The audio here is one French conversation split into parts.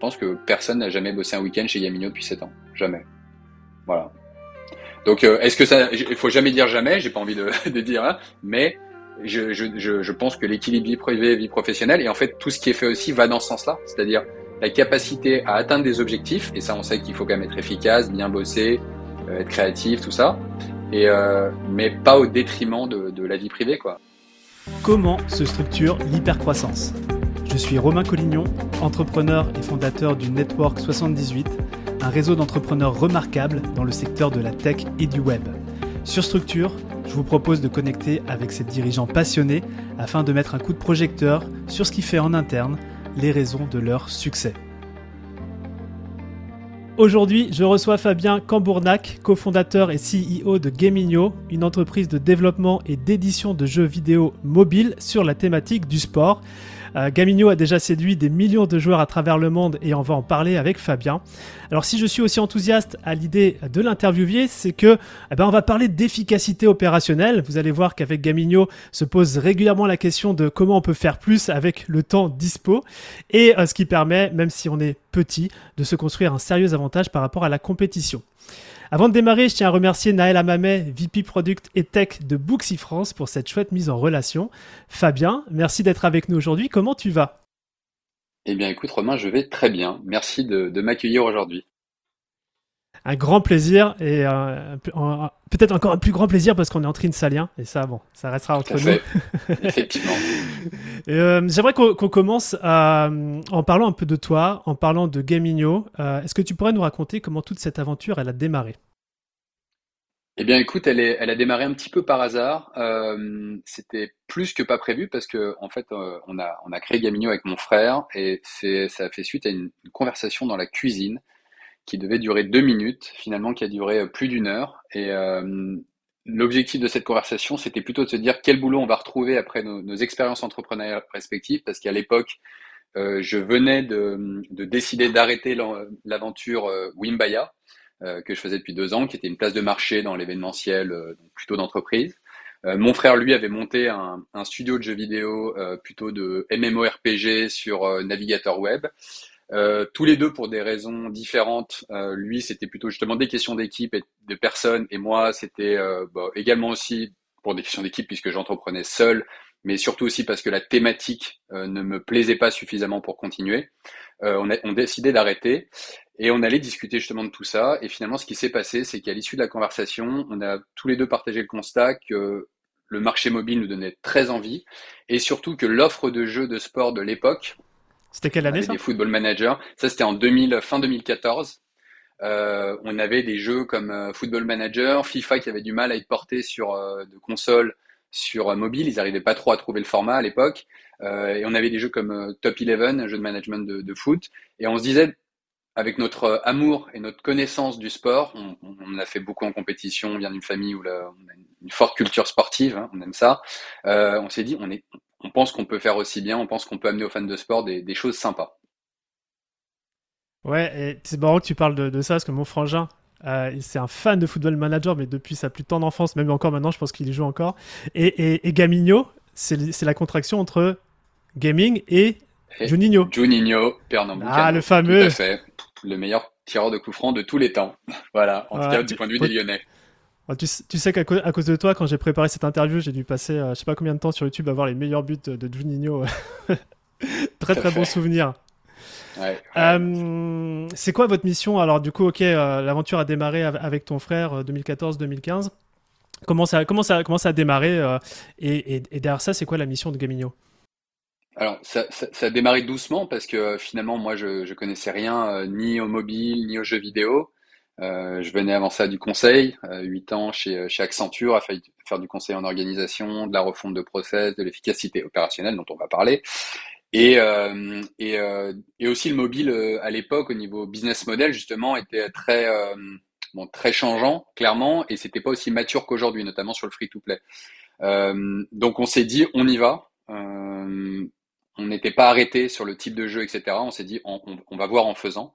pense que personne n'a jamais bossé un week-end chez Gamino depuis 7 ans. Jamais. Voilà. Donc, euh, est-ce que ça, il faut jamais dire jamais, j'ai pas envie de, dire, hein, mais je, je, je, je pense que l'équilibre vie privée, vie professionnelle, et en fait, tout ce qui est fait aussi va dans ce sens-là. C'est-à-dire la capacité à atteindre des objectifs, et ça, on sait qu'il faut quand même être efficace, bien bosser, euh, être créatif, tout ça, et, euh, mais pas au détriment de, de la vie privée, quoi. Comment se structure l'hypercroissance? Je suis Romain Collignon, entrepreneur et fondateur du Network 78, un réseau d'entrepreneurs remarquables dans le secteur de la tech et du web. Sur Structure, je vous propose de connecter avec ces dirigeants passionnés afin de mettre un coup de projecteur sur ce qui fait en interne les raisons de leur succès. Aujourd'hui, je reçois Fabien Cambournac, cofondateur et CEO de Gamingno, une entreprise de développement et d'édition de jeux vidéo mobiles sur la thématique du sport. Euh, a déjà séduit des millions de joueurs à travers le monde et on va en parler avec Fabien. Alors si je suis aussi enthousiaste à l'idée de l'interviewer, c'est que eh ben, on va parler d'efficacité opérationnelle. Vous allez voir qu'avec Gamino se pose régulièrement la question de comment on peut faire plus avec le temps dispo et euh, ce qui permet, même si on est petit, de se construire un sérieux avantage par rapport à la compétition. Avant de démarrer, je tiens à remercier Naël Amamet, VP Product et Tech de Booksy France pour cette chouette mise en relation. Fabien, merci d'être avec nous aujourd'hui. Comment tu vas? Eh bien écoute Romain, je vais très bien. Merci de, m'accueillir aujourd'hui. Un grand plaisir et euh, peut-être encore un plus grand plaisir parce qu'on est en trinsalien et ça, bon, ça restera entre nous. Effectivement. Euh, j'aimerais qu'on commence euh, en parlant un peu de toi, en parlant de Gamino. Est-ce que tu pourrais nous raconter comment toute cette aventure elle a démarré? Eh bien, écoute, elle, est, elle a démarré un petit peu par hasard. Euh, c'était plus que pas prévu parce que, en fait, on, a, on a créé Gamino avec mon frère et ça a fait suite à une, conversation dans la cuisine qui devait durer deux minutes, finalement, qui a duré plus d'une heure. Et euh, l'objectif de cette conversation, c'était plutôt de se dire quel boulot on va retrouver après nos, expériences entrepreneuriales respectives, parce qu'à l'époque, je venais de, de décider d'arrêter l'aventure Wimbaya euh, que je faisais depuis deux ans, qui était une place de marché dans l'événementiel, euh, plutôt d'entreprise. Euh, mon frère, lui, avait monté un, un studio de jeux vidéo plutôt de MMORPG sur navigateur web. Euh, tous les deux pour des raisons différentes. Euh, lui, c'était plutôt justement des questions d'équipe et de personnes, et moi, c'était euh, bah, également aussi pour des questions d'équipe puisque j'entreprenais seul, mais surtout aussi parce que la thématique ne me plaisait pas suffisamment pour continuer. on a on décidé d'arrêter. Et on allait discuter justement de tout ça. Et finalement, ce qui s'est passé, c'est qu'à l'issue de la conversation, on a tous les deux partagé le constat que le marché mobile nous donnait très envie et surtout que l'offre de jeux de sport de l'époque. C'était quelle année ça Des Football Manager. Ça, c'était en 2000, fin 2014. Euh, on avait des jeux comme euh, Football Manager, FIFA qui avait du mal à être porté sur euh, de consoles sur mobile. Ils n'arrivaient pas trop à trouver le format à l'époque. et on avait des jeux comme Top 11, un jeu de management de, de foot. Et on se disait, avec notre euh, amour et notre connaissance du sport, on, on a fait beaucoup en compétition, on vient d'une famille où on a une forte culture sportive, hein, on aime ça. Euh, on s'est dit, on, est, on pense qu'on peut faire aussi bien, on pense qu'on peut amener aux fans de sport des, des choses sympas. Ouais, et c'est marrant que tu parles de, de ça, parce que mon frangin, euh, c'est un fan de Football Manager, mais depuis sa plus tendre enfance, même encore maintenant, je pense qu'il y joue encore. Et, et, et Gamino, c'est la contraction entre gaming et Juninho. Juninho, Pernambuco. Ah, le fameux. Tout à fait le meilleur tireur de coup franc de tous les temps. voilà, en tout cas du point de vue des Lyonnais. Tu, sais qu'à cause, de toi, quand j'ai préparé cette interview, j'ai dû passer euh, je sais pas combien de temps sur YouTube à voir les meilleurs buts de, Juninho. très très bon souvenir. Euh, c'est quoi votre mission? Alors du coup, ok, euh, l'aventure a démarré avec ton frère 2014-2015. Comment ça, comment, ça, comment ça a démarré et, et, derrière ça, c'est quoi la mission de Gamino alors, ça, ça, ça, a démarré doucement parce que euh, finalement, moi, je, je connaissais rien euh, ni au mobile, ni aux jeux vidéo. Euh, je venais avant ça du conseil, euh, 8 ans chez, chez Accenture, à faire du conseil en organisation, de la refonte de process, de l'efficacité opérationnelle dont on va parler. Et, et aussi le mobile à l'époque au niveau business model justement était très très changeant clairement et c'était pas aussi mature qu'aujourd'hui notamment sur le free to play. donc on s'est dit on y va on n'était pas arrêté sur le type de jeu, etc. On s'est dit, on, va voir en faisant.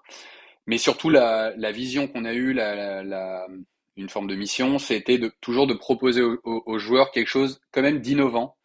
Mais surtout, la, vision qu'on a eue, la, une forme de mission, c'était de, toujours de proposer aux, joueurs quelque chose quand même d'innovant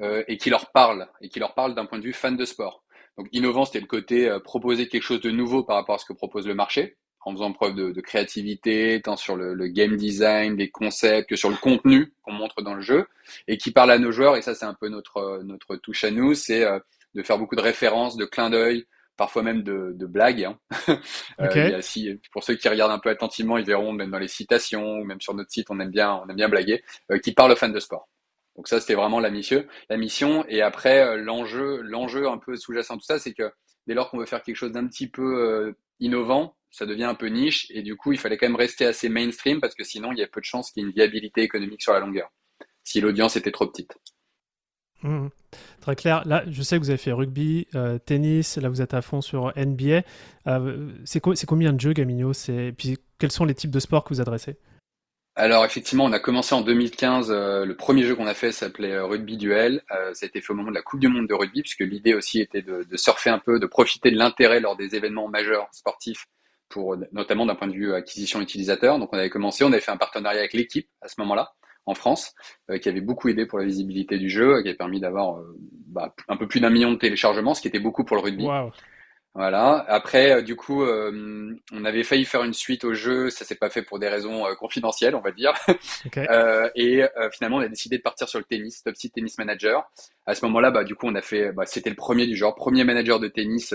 euh, et qui leur parle, et qui leur parle d'un point de vue fan de sport. Donc innovant, c'était le côté proposer quelque chose de nouveau par rapport à ce que propose le marché en faisant preuve de, de créativité, tant sur le, le, game design, les concepts, que sur le contenu qu'on montre dans le jeu, et qui parle à nos joueurs, et ça c'est un peu notre, notre touche à nous, c'est euh, de faire beaucoup de références, de clins d'œil, parfois même de, de blagues. Hein. Euh, si, pour ceux qui regardent un peu attentivement, ils verront même dans les citations, ou même sur notre site, on aime bien, on aime bien blaguer, euh, qui parle aux fans de sport. Donc ça, c'était vraiment la mission, la mission. Et après, euh, l'enjeu, l'enjeu un peu sous-jacent tout ça, c'est que dès lors qu'on veut faire quelque chose d'un petit peu innovant, ça devient un peu niche et du coup, il fallait quand même rester assez mainstream parce que sinon, il y a peu de chances qu'il y ait une viabilité économique sur la longueur si l'audience était trop petite. Mmh. Très clair. Là, je sais que vous avez fait rugby, euh, tennis, là vous êtes à fond sur NBA. Euh, c'est, co- combien de jeux, Gamino Et puis, quels sont les types de sports que vous adressez? Alors effectivement, on a commencé en 2015. Euh, le premier jeu qu'on a fait s'appelait Rugby Duel. Ça a été fait au moment de la Coupe du Monde de rugby, puisque l'idée aussi était de, de, surfer un peu, de profiter de l'intérêt lors des événements majeurs sportifs pour notamment d'un point de vue acquisition utilisateur. Donc on avait commencé, on avait fait un partenariat avec l'équipe à ce moment-là en France, euh, qui avait beaucoup aidé pour la visibilité du jeu, qui a permis d'avoir euh, bah, un peu plus d'un million de téléchargements, ce qui était beaucoup pour le rugby. Wow. Voilà. Après, euh, du coup, on avait failli faire une suite au jeu, ça s'est pas fait pour des raisons confidentielles, on va dire. Okay. et finalement, on a décidé de partir sur le tennis, Top Seed Tennis Manager. À ce moment-là, bah, du coup, on a fait, bah, c'était le premier du genre, premier manager de tennis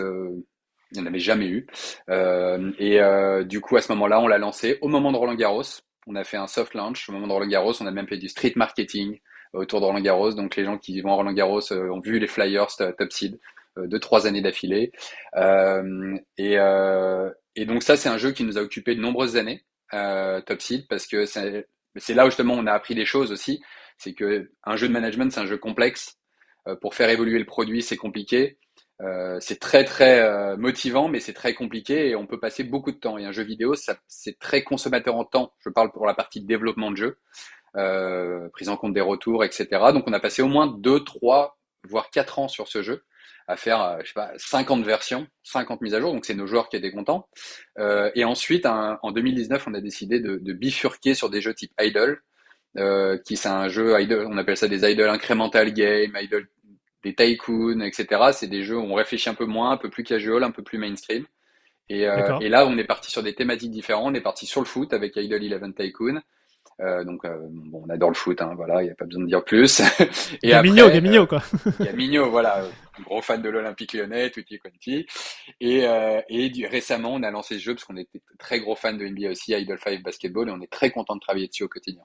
il n'y en avait jamais eu. Et du coup, à ce moment-là, on l'a lancé au moment de Roland Garros. On a fait un soft launch au moment de Roland Garros. On a même fait du street marketing autour de Roland Garros. Donc, les gens qui vont à Roland Garros euh, ont vu les flyers top seed de trois années d'affilée. et, et donc, ça, c'est un jeu qui nous a occupé de nombreuses années, top seed, parce que c'est là où justement on a appris des choses aussi. C'est que un jeu de management, c'est un jeu complexe. pour faire évoluer le produit, c'est compliqué. Euh, c'est très très euh, motivant, mais c'est très compliqué et on peut passer beaucoup de temps. Et un jeu vidéo, c'est très consommateur en temps. Je parle pour la partie développement de jeu, euh, prise en compte des retours, etc. Donc on a passé au moins 2, 3, voire 4 ans sur ce jeu à faire, euh, je sais pas, 50 versions, 50 mises à jour. Donc c'est nos joueurs qui étaient contents. Euh, et ensuite, en 2019, on a décidé de, de, bifurquer sur des jeux type Idle. Qui c'est un jeu idle, on appelle ça des idle incremental game, idle des tycoons, etc. C'est des jeux où on réfléchit un peu moins, un peu plus casual, un peu plus mainstream. Et, euh, et là, on est parti sur des thématiques différentes. On est parti sur le foot avec Idle Eleven Tycoon. Euh, donc, euh, bon, on adore le foot, hein, voilà, il n'y a pas besoin de dire plus. et Gamigno, Gamigno, quoi. Gamigno, voilà, gros fan de l'Olympique lyonnais, tutti quanti. Et, et du, récemment, on a lancé ce jeu parce qu'on était très gros fan de NBA aussi, Idle 5 Basketball, et on est très content de travailler dessus au quotidien.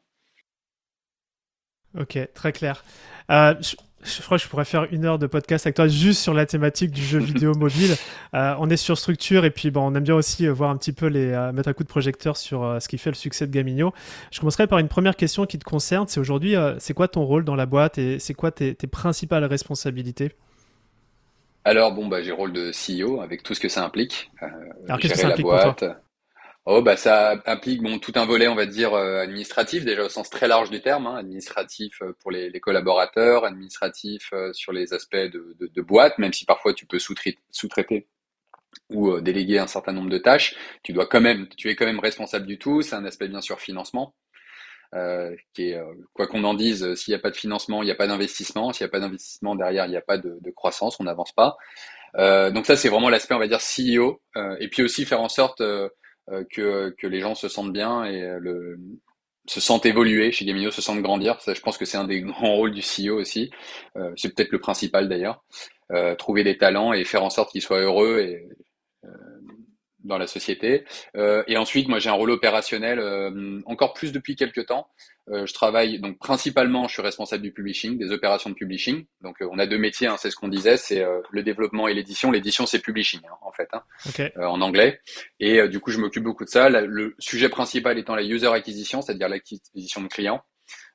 Ok, très clair. Euh, je, crois que je pourrais faire une heure de podcast avec toi juste sur la thématique du jeu vidéo mobile. Euh, on est sur structure et puis bon, on aime bien aussi euh, voir un petit peu les euh, mettre un coup de projecteur sur euh, ce qui fait le succès de Gamino. Je commencerai par une première question qui te concerne. C'est aujourd'hui, c'est quoi ton rôle dans la boîte et c'est quoi tes, tes, principales responsabilités? Alors bon, bah j'ai rôle de CEO avec tout ce que ça implique. Alors qu'est-ce que ça implique boîte, pour toi? Oh bah ça implique bon tout un volet on va dire euh, administratif déjà au sens très large du terme hein, administratif euh, pour les, les, collaborateurs administratif euh, sur les aspects de, de, de, boîte même si parfois tu peux sous-traiter ou euh, déléguer un certain nombre de tâches. Tu dois quand même tu es quand même responsable du tout c'est un aspect bien sûr financement qui est quoi qu'on en dise s'il n'y a pas de financement il n'y a pas d'investissement s'il n'y a pas d'investissement derrière il n'y a pas de, de croissance on n'avance pas. Donc ça c'est vraiment l'aspect on va dire CEO et puis aussi faire en sorte euh, que, que les gens se sentent bien et euh, le, se sentent évoluer chez Gamino, se sentent grandir. Ça, je pense que c'est un des grands rôles du CEO aussi. Euh, c'est peut-être le principal d'ailleurs. Euh, trouver des talents et faire en sorte qu'ils soient heureux et euh, dans la société. Euh, et ensuite, moi, j'ai un rôle opérationnel encore plus depuis quelques temps. je travaille donc principalement, je suis responsable du publishing, des opérations de publishing. Donc, on a deux métiers, hein, c'est ce qu'on disait, c'est le développement et l'édition. L'édition, c'est publishing hein, en fait, hein, okay. en anglais. Et du coup, je m'occupe beaucoup de ça. le sujet principal étant la user acquisition, c'est-à-dire l'acquisition de clients.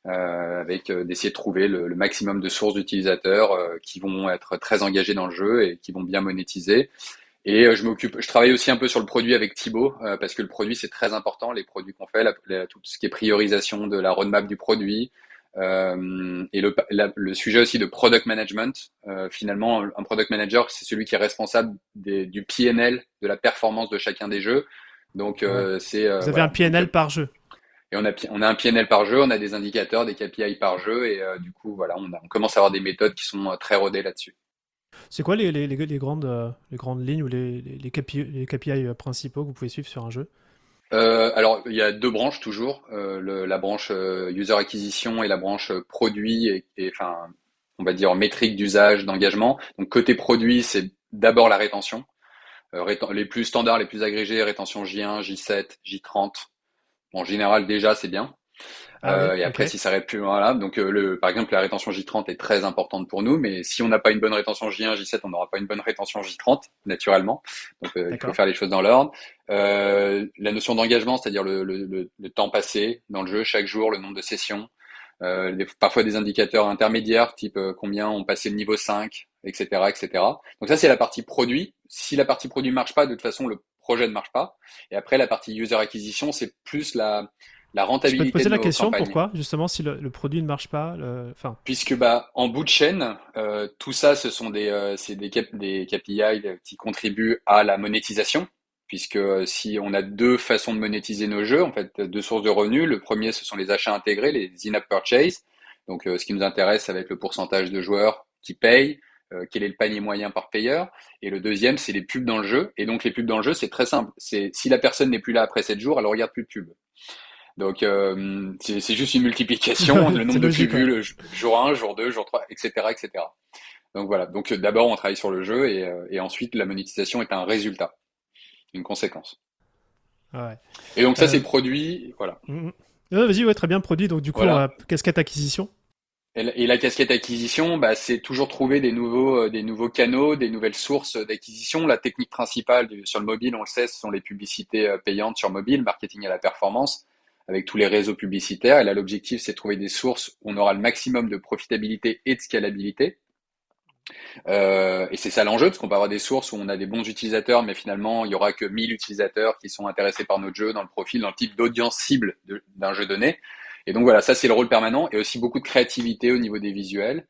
Euh, avec euh, d'essayer de trouver le, le, maximum de sources d'utilisateurs euh, qui vont être très engagés dans le jeu et qui vont bien monétiser. Et je m'occupe, je travaille aussi un peu sur le produit avec Thibaut parce que le produit c'est très important, les produits qu'on fait, la, la, tout ce qui est priorisation de la roadmap du produit, euh, et le, la, le, sujet aussi de product management. Euh, finalement, un product manager, c'est celui qui est responsable des, du PNL, de la performance de chacun des jeux. Donc, euh, c'est. Vous avez voilà, un PNL par jeu. Et on a, on a un PNL par jeu, on a des indicateurs, des KPI par jeu, et du coup, voilà, on, a, on, commence à avoir des méthodes qui sont très rodées là-dessus. C'est quoi les, les, grandes, lignes ou les, KPI, KPI principaux que vous pouvez suivre sur un jeu? Euh, alors, il y a deux branches toujours, euh, la branche euh, user acquisition et la branche produit et, enfin, on va dire métrique d'usage, d'engagement. Donc côté produit, c'est d'abord la rétention. les plus standards, les plus agrégés, rétention J1, J7, J30. en général, déjà, c'est bien. Ah euh, et après, si ça arrête plus, voilà. Donc, euh, le, par exemple, la rétention J30 est très importante pour nous, mais si on n'a pas une bonne rétention J1, J7, on n'aura pas une bonne rétention J30, naturellement. Donc, euh, il faut faire les choses dans l'ordre. la notion d'engagement, c'est-à-dire le, le, le, temps passé dans le jeu, chaque jour, le nombre de sessions, parfois des indicateurs intermédiaires, type combien on passé le niveau 5, etc., etc. Donc ça, c'est la partie produit. Si la partie produit marche pas, de toute façon, le projet ne marche pas. Et après, la partie user acquisition, c'est plus la la rentabilité. Je peux te poser la question pourquoi justement si le, produit ne marche pas, enfin. Puisque bah en bout de chaîne, euh, tout ça, ce sont des euh, c'est des, des KPI qui contribuent à la monétisation. Puisque euh, si on a deux façons de monétiser nos jeux, en fait, deux sources de revenus. Le premier, ce sont les achats intégrés, les in-app purchase. Donc, ce qui nous intéresse, avec le pourcentage de joueurs qui payent, quel est le panier moyen par payeur. Et le deuxième, c'est les pubs dans le jeu. Et donc, les pubs dans le jeu, c'est très simple. C'est si la personne n'est plus là après 7 jours, elle regarde plus de pubs. Donc euh, c'est juste une multiplication, le nombre de pubs jour 1, jour 2, jour 3, etc. etc. Donc voilà, donc euh, d'abord on travaille sur le jeu et, euh, et, ensuite la monétisation est un résultat, une conséquence. Ouais. Et donc ça c'est produit, voilà. Mm, mm. Vas-y, ouais, très bien produit. Donc du coup, la casquette acquisition. Et la casquette acquisition, bah, c'est toujours trouver des nouveaux, des nouveaux canaux, des nouvelles sources d'acquisition. La technique principale sur le mobile, on le sait, ce sont les publicités payantes sur mobile, marketing à la performance avec tous les réseaux publicitaires. Et là, l'objectif, c'est de trouver des sources où on aura le maximum de profitabilité et de scalabilité. Euh, et c'est ça l'enjeu, parce qu'on peut avoir des sources où on a des bons utilisateurs, mais finalement, il y aura que 1000 utilisateurs qui sont intéressés par notre jeu, dans le profil, dans le type d'audience cible d'un jeu donné. Et donc voilà, ça c'est le rôle permanent, et aussi beaucoup de créativité au niveau des visuels.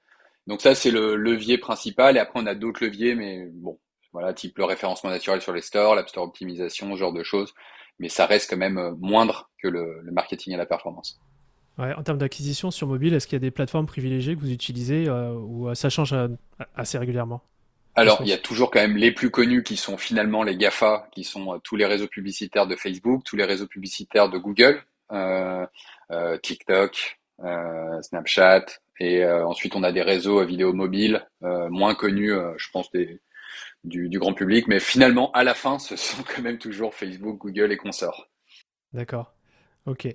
Donc ça c'est le levier principal, et après on a d'autres leviers, mais bon, voilà, type le référencement naturel sur les stores, l'App Store optimisation, ce genre de choses mais ça reste quand même euh, moindre que le, marketing et la performance. Ouais, en termes d'acquisition sur mobile, est-ce qu'il y a des plateformes privilégiées que vous utilisez euh, ou euh, ça change assez régulièrement? Alors, il y a toujours quand même les plus connus qui sont finalement les GAFA, qui sont tous les réseaux publicitaires de Facebook, tous les réseaux publicitaires de Google, TikTok, Snapchat, et ensuite on a des réseaux vidéo mobile moins connus, je pense des, du, grand public. Mais finalement, à la fin, ce sont quand même toujours Facebook, Google et consorts. D'accord. Ok.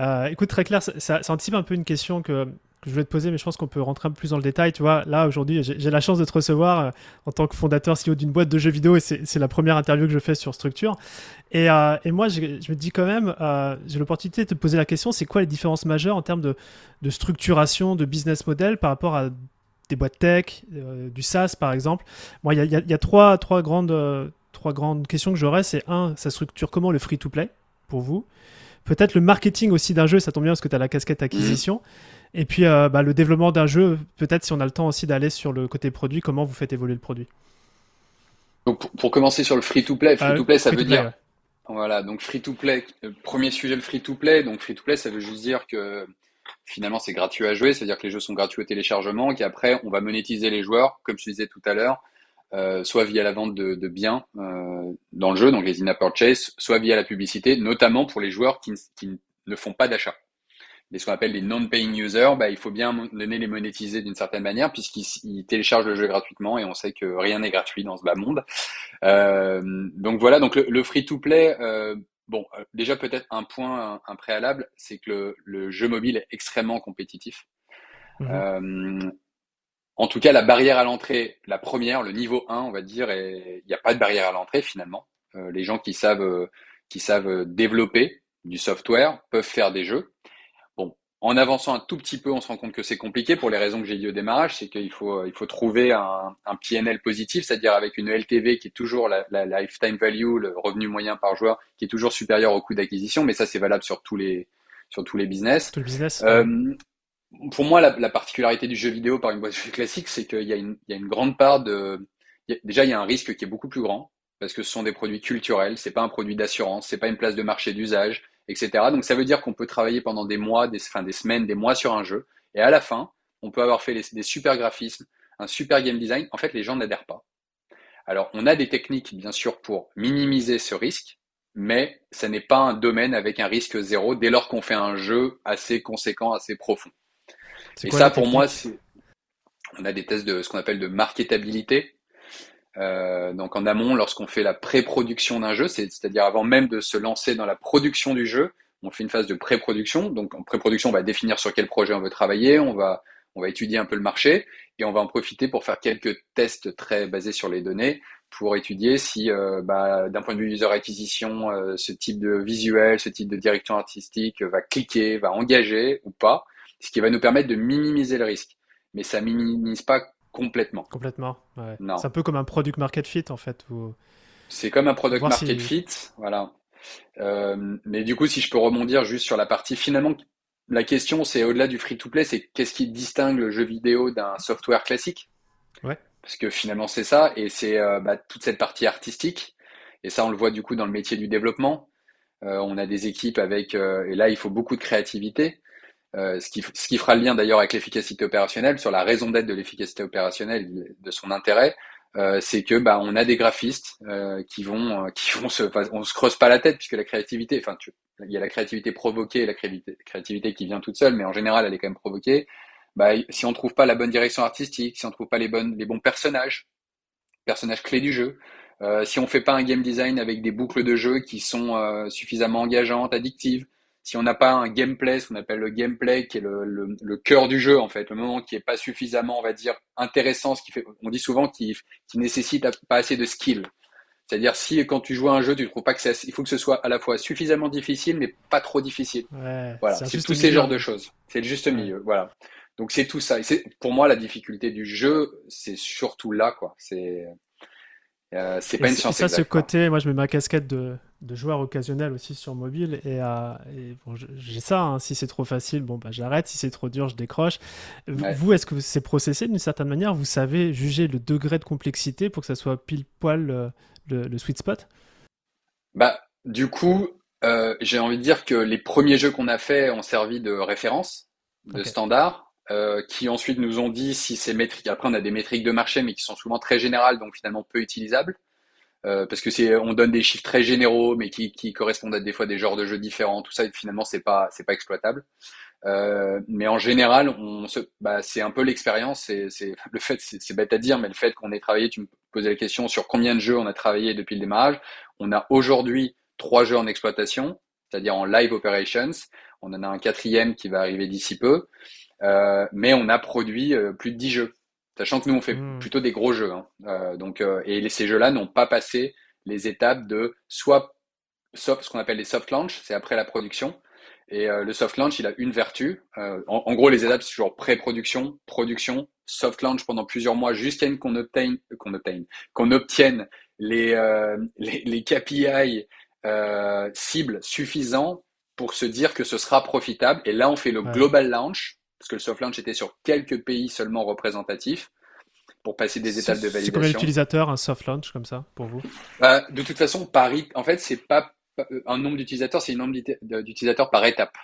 Euh, écoute, très clair, ça, anticipe un peu une question que, je voulais te poser, mais je pense qu'on peut rentrer un peu plus dans le détail. Tu vois, là, aujourd'hui, j'ai la chance de te recevoir euh, en tant que fondateur CEO d'une boîte de jeux vidéo et c'est la première interview que je fais sur Structure. Et, euh, moi, je, me dis quand même, j'ai l'opportunité de te poser la question c'est quoi les différences majeures en termes de structuration, de business model par rapport à des boîtes tech, euh, du SaaS par exemple. Moi, il y, a, trois, trois, grandes, euh, trois grandes questions que j'aurais. C'est un, ça structure comment le free-to-play pour vous? Peut-être le marketing aussi d'un jeu, ça tombe bien parce que tu as la casquette acquisition. Et puis euh, bah, le développement d'un jeu, peut-être si on a le temps aussi d'aller sur le côté produit, comment vous faites évoluer le produit? Donc pour, commencer sur le free-to-play, free-to-play ça veut dire... Voilà, donc free-to-play, premier sujet le free-to-play. Donc free-to-play, ça veut juste dire que finalement c'est gratuit à jouer, c'est-à-dire que les jeux sont gratuits au téléchargement, qu'après on va monétiser les joueurs, comme je disais tout à l'heure, euh, soit via la vente de, biens euh, dans le jeu, donc les in-app purchase, soit via la publicité, notamment pour les joueurs qui, ne font pas d'achat. Les ce qu'on appelle les non-paying users, bah, il faut bien donner les monétiser d'une certaine manière puisqu'ils téléchargent le jeu gratuitement et on sait que rien n'est gratuit dans ce bas monde. Euh, donc voilà, donc le, free-to-play, Bon, euh, déjà peut-être un point, un, préalable, c'est que le, jeu mobile est extrêmement compétitif. Mmh euh, en tout cas, la barrière à l'entrée, la première, le niveau 1, on va dire, il n'y a pas de barrière à l'entrée finalement. Euh, les gens qui savent, qui savent développer du software peuvent faire des jeux en avançant un tout petit peu, on se rend compte que c'est compliqué pour les raisons que j'ai dit au démarrage, c'est qu'il faut, il faut trouver un, un PNL positif, c'est-à-dire avec une LTV qui est toujours la, la, lifetime value, le revenu moyen par joueur, qui est toujours supérieur au coût d'acquisition, mais ça c'est valable sur tous les, sur tous les business. Business. Euh, pour moi, la, la, particularité du jeu vidéo par une boîte classique, c'est qu'il y, a une, il y a une grande part de, déjà il y a un risque qui est beaucoup plus grand parce que ce sont des produits culturels, c'est pas un produit d'assurance, c'est pas une place de marché d'usage, etc. Donc ça veut dire qu'on peut travailler pendant des mois, des, des semaines, des mois sur un jeu, et à la fin, on peut avoir fait des super graphismes, un super game design, en fait, les gens n'adhèrent pas. Alors, on a des techniques, bien sûr, pour minimiser ce risque, mais ce n'est pas un domaine avec un risque zéro dès lors qu'on fait un jeu assez conséquent, assez profond. Et ça, pour moi, c'est, on a des tests de ce qu'on appelle de marketabilité. Euh, donc en amont, lorsqu'on fait la pré-production d'un jeu, c'est-à-dire avant même de se lancer dans la production du jeu, on fait une phase de pré-production. Donc en pré-production, on va définir sur quel projet on veut travailler, on va, on va étudier un peu le marché et on va en profiter pour faire quelques tests très basés sur les données pour étudier si, euh, bah, d'un point de vue user acquisition, euh, ce type de visuel, ce type de direction artistique va cliquer, va engager ou pas, ce qui va nous permettre de minimiser le risque. Mais ça minimise pas complètement. Complètement. Ouais. C'est un peu comme un product market fit en fait. C'est comme un product market fit, voilà. Euh, mais du coup, si je peux rebondir juste sur la partie, finalement, la question, c'est au-delà du free-to-play, c'est qu'est-ce qui distingue le jeu vidéo d'un software classique? Ouais. Parce que finalement, c'est ça, et c'est euh, bah, toute cette partie artistique. Et ça, on le voit du coup dans le métier du développement. Euh, on a des équipes avec, et là, il faut beaucoup de créativité. Ce, qui, ce qui fera le lien d'ailleurs avec l'efficacité opérationnelle, sur la raison d'être de l'efficacité opérationnelle, de son intérêt. Euh, c'est que bah on a des graphistes euh, qui vont euh, qui vont se on se creuse pas la tête puisque la créativité enfin il y a la créativité provoquée et la créativité qui vient toute seule mais en général elle est quand même provoquée bah si on trouve pas la bonne direction artistique si on trouve pas les bonnes les bons personnages personnages clés du jeu si on fait pas un game design avec des boucles de jeu qui sont suffisamment engageantes addictives si on n'a pas un gameplay, ce qu'on appelle le gameplay, qui est le, le, le, cœur du jeu en fait, le moment qui est pas suffisamment, on va dire, intéressant, ce qui fait, on dit souvent qu'il qui nécessite pas assez de skill. C'est-à-dire si quand tu joues à un jeu, tu trouves pas que c'est, il faut que ce soit à la fois suffisamment difficile, mais pas trop difficile. Ouais, voilà, c'est tous ces genres de choses. C'est le juste milieu, voilà. Donc c'est tout ça. Et pour moi la difficulté du jeu, c'est surtout là quoi. C'est euh, c'est pas une science. ça, ce côté, moi je mets ma casquette de, de joueur occasionnel aussi sur mobile et, euh, bon, j'ai ça. Hein. si c'est trop facile, bon bah j'arrête. Si c'est trop dur, je décroche. Vous, est-ce que c'est processé d'une certaine manière? Vous savez juger le degré de complexité pour que ça soit pile poil euh, le, sweet spot? Bah du coup, j'ai envie de dire que les premiers jeux qu'on a fait ont servi de référence, de standard. Euh, qui ensuite nous ont dit si ces métriques, après on a des métriques de marché, mais qui sont souvent très générales, donc finalement peu utilisables, euh, parce que c'est, on donne des chiffres très généraux, mais qui, qui, correspondent à des fois des genres de jeux différents, tout ça, et finalement c'est pas, c'est pas exploitable. Euh, mais en général, on se, bah, c'est un peu l'expérience, c'est, le fait, c'est, bête à dire, mais le fait qu'on ait travaillé, tu me posais la question sur combien de jeux on a travaillé depuis le démarrage. On a aujourd'hui trois jeux en exploitation, c'est-à-dire en live operations. On en a un quatrième qui va arriver d'ici peu. Euh, mais on a produit euh, plus de 10 jeux. Sachant que nous, on fait hmm. plutôt des gros jeux. Hein. Euh, donc, et ces jeux-là n'ont pas passé les étapes de soit soft, ce qu'on appelle les soft launch, c'est après la production. Et le soft launch, il a une vertu. En, gros, les étapes, c'est toujours pré-production, production, soft launch pendant plusieurs mois jusqu'à qu'on obtienne, qu'on obtienne, qu'on obtienne les, les, les, KPI cibles suffisants pour se dire que ce sera profitable. Et là, on fait le global launch parce que le soft launch était sur quelques pays seulement représentatifs pour passer des étapes de validation. C'est combien d'utilisateurs un soft launch comme ça pour vous? Bah, De toute façon, Paris, en fait, c'est pas un nombre d'utilisateurs, c'est un nombre d'utilisateurs par étape,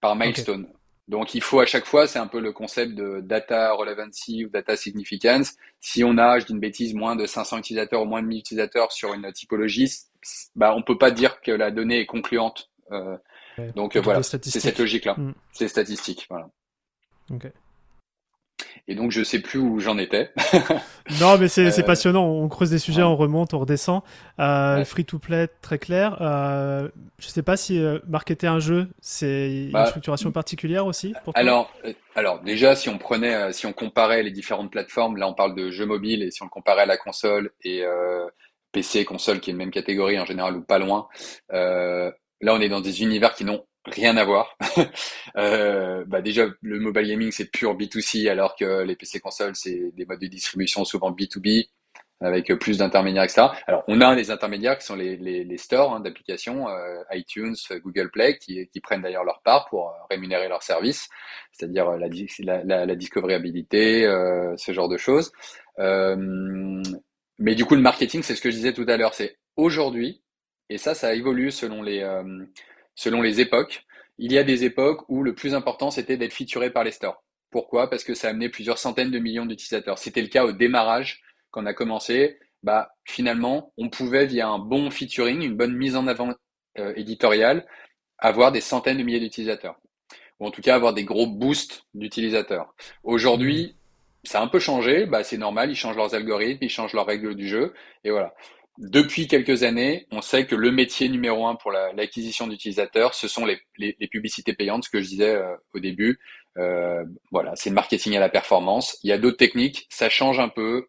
par milestone. Donc il faut à chaque fois, c'est un peu le concept de data relevancy ou data significance. Si on a, je dis une bêtise, moins de 500 utilisateurs ou moins de 1000 utilisateurs sur une typologie, bah on peut pas dire que la donnée est concluante. Euh, donc voilà, c'est cette logique-là. Mm. C'est statistique, voilà. Et donc, je sais plus où j'en étais. non, mais c'est euh, passionnant. On creuse des sujets, on remonte, on redescend. Euh, Free to play, très clair. Euh, je sais pas si euh, marketer un jeu, c'est une bah, structuration particulière aussi pour alors, alors, déjà, si on prenait, si on comparait les différentes plateformes, là, on parle de jeux mobiles, et si on le comparait à la console et PC, console, qui est la même catégorie en général ou pas loin, là, on est dans des univers qui n'ont rien à voir. euh, bah déjà, le mobile gaming, c'est pur B2C, alors que les PC consoles, c'est des modes de distribution souvent B2B, avec plus d'intermédiaires, etc. Alors, on a des intermédiaires qui sont les, les, les stores hein, d'applications, euh, iTunes, Google Play, qui, qui prennent d'ailleurs leur part pour rémunérer leurs services, c'est-à-dire la, la, la, discoverabilité, euh, ce genre de choses. Euh, mais du coup, le marketing, c'est ce que je disais tout à l'heure, c'est aujourd'hui, et ça, ça évolue selon les selon les époques. Il y a des époques où le plus important, c'était d'être featuré par les stores. Pourquoi? Parce que ça a amené plusieurs centaines de millions d'utilisateurs. C'était le cas au démarrage quand on a commencé. Bah, finalement, on pouvait, via un bon featuring, une bonne mise en avant euh, éditoriale, avoir des centaines de milliers d'utilisateurs. Ou en tout cas, avoir des gros boosts d'utilisateurs. Aujourd'hui, ça a un peu changé. Bah, c'est normal, ils changent leurs algorithmes, ils changent leurs règles du jeu. Et voilà. Depuis quelques années, on sait que le métier numéro un pour l'acquisition d'utilisateurs, ce sont les, publicités payantes, ce que je disais euh, au début. Euh, voilà, c'est le marketing à la performance. Il y a d'autres techniques, ça change un peu.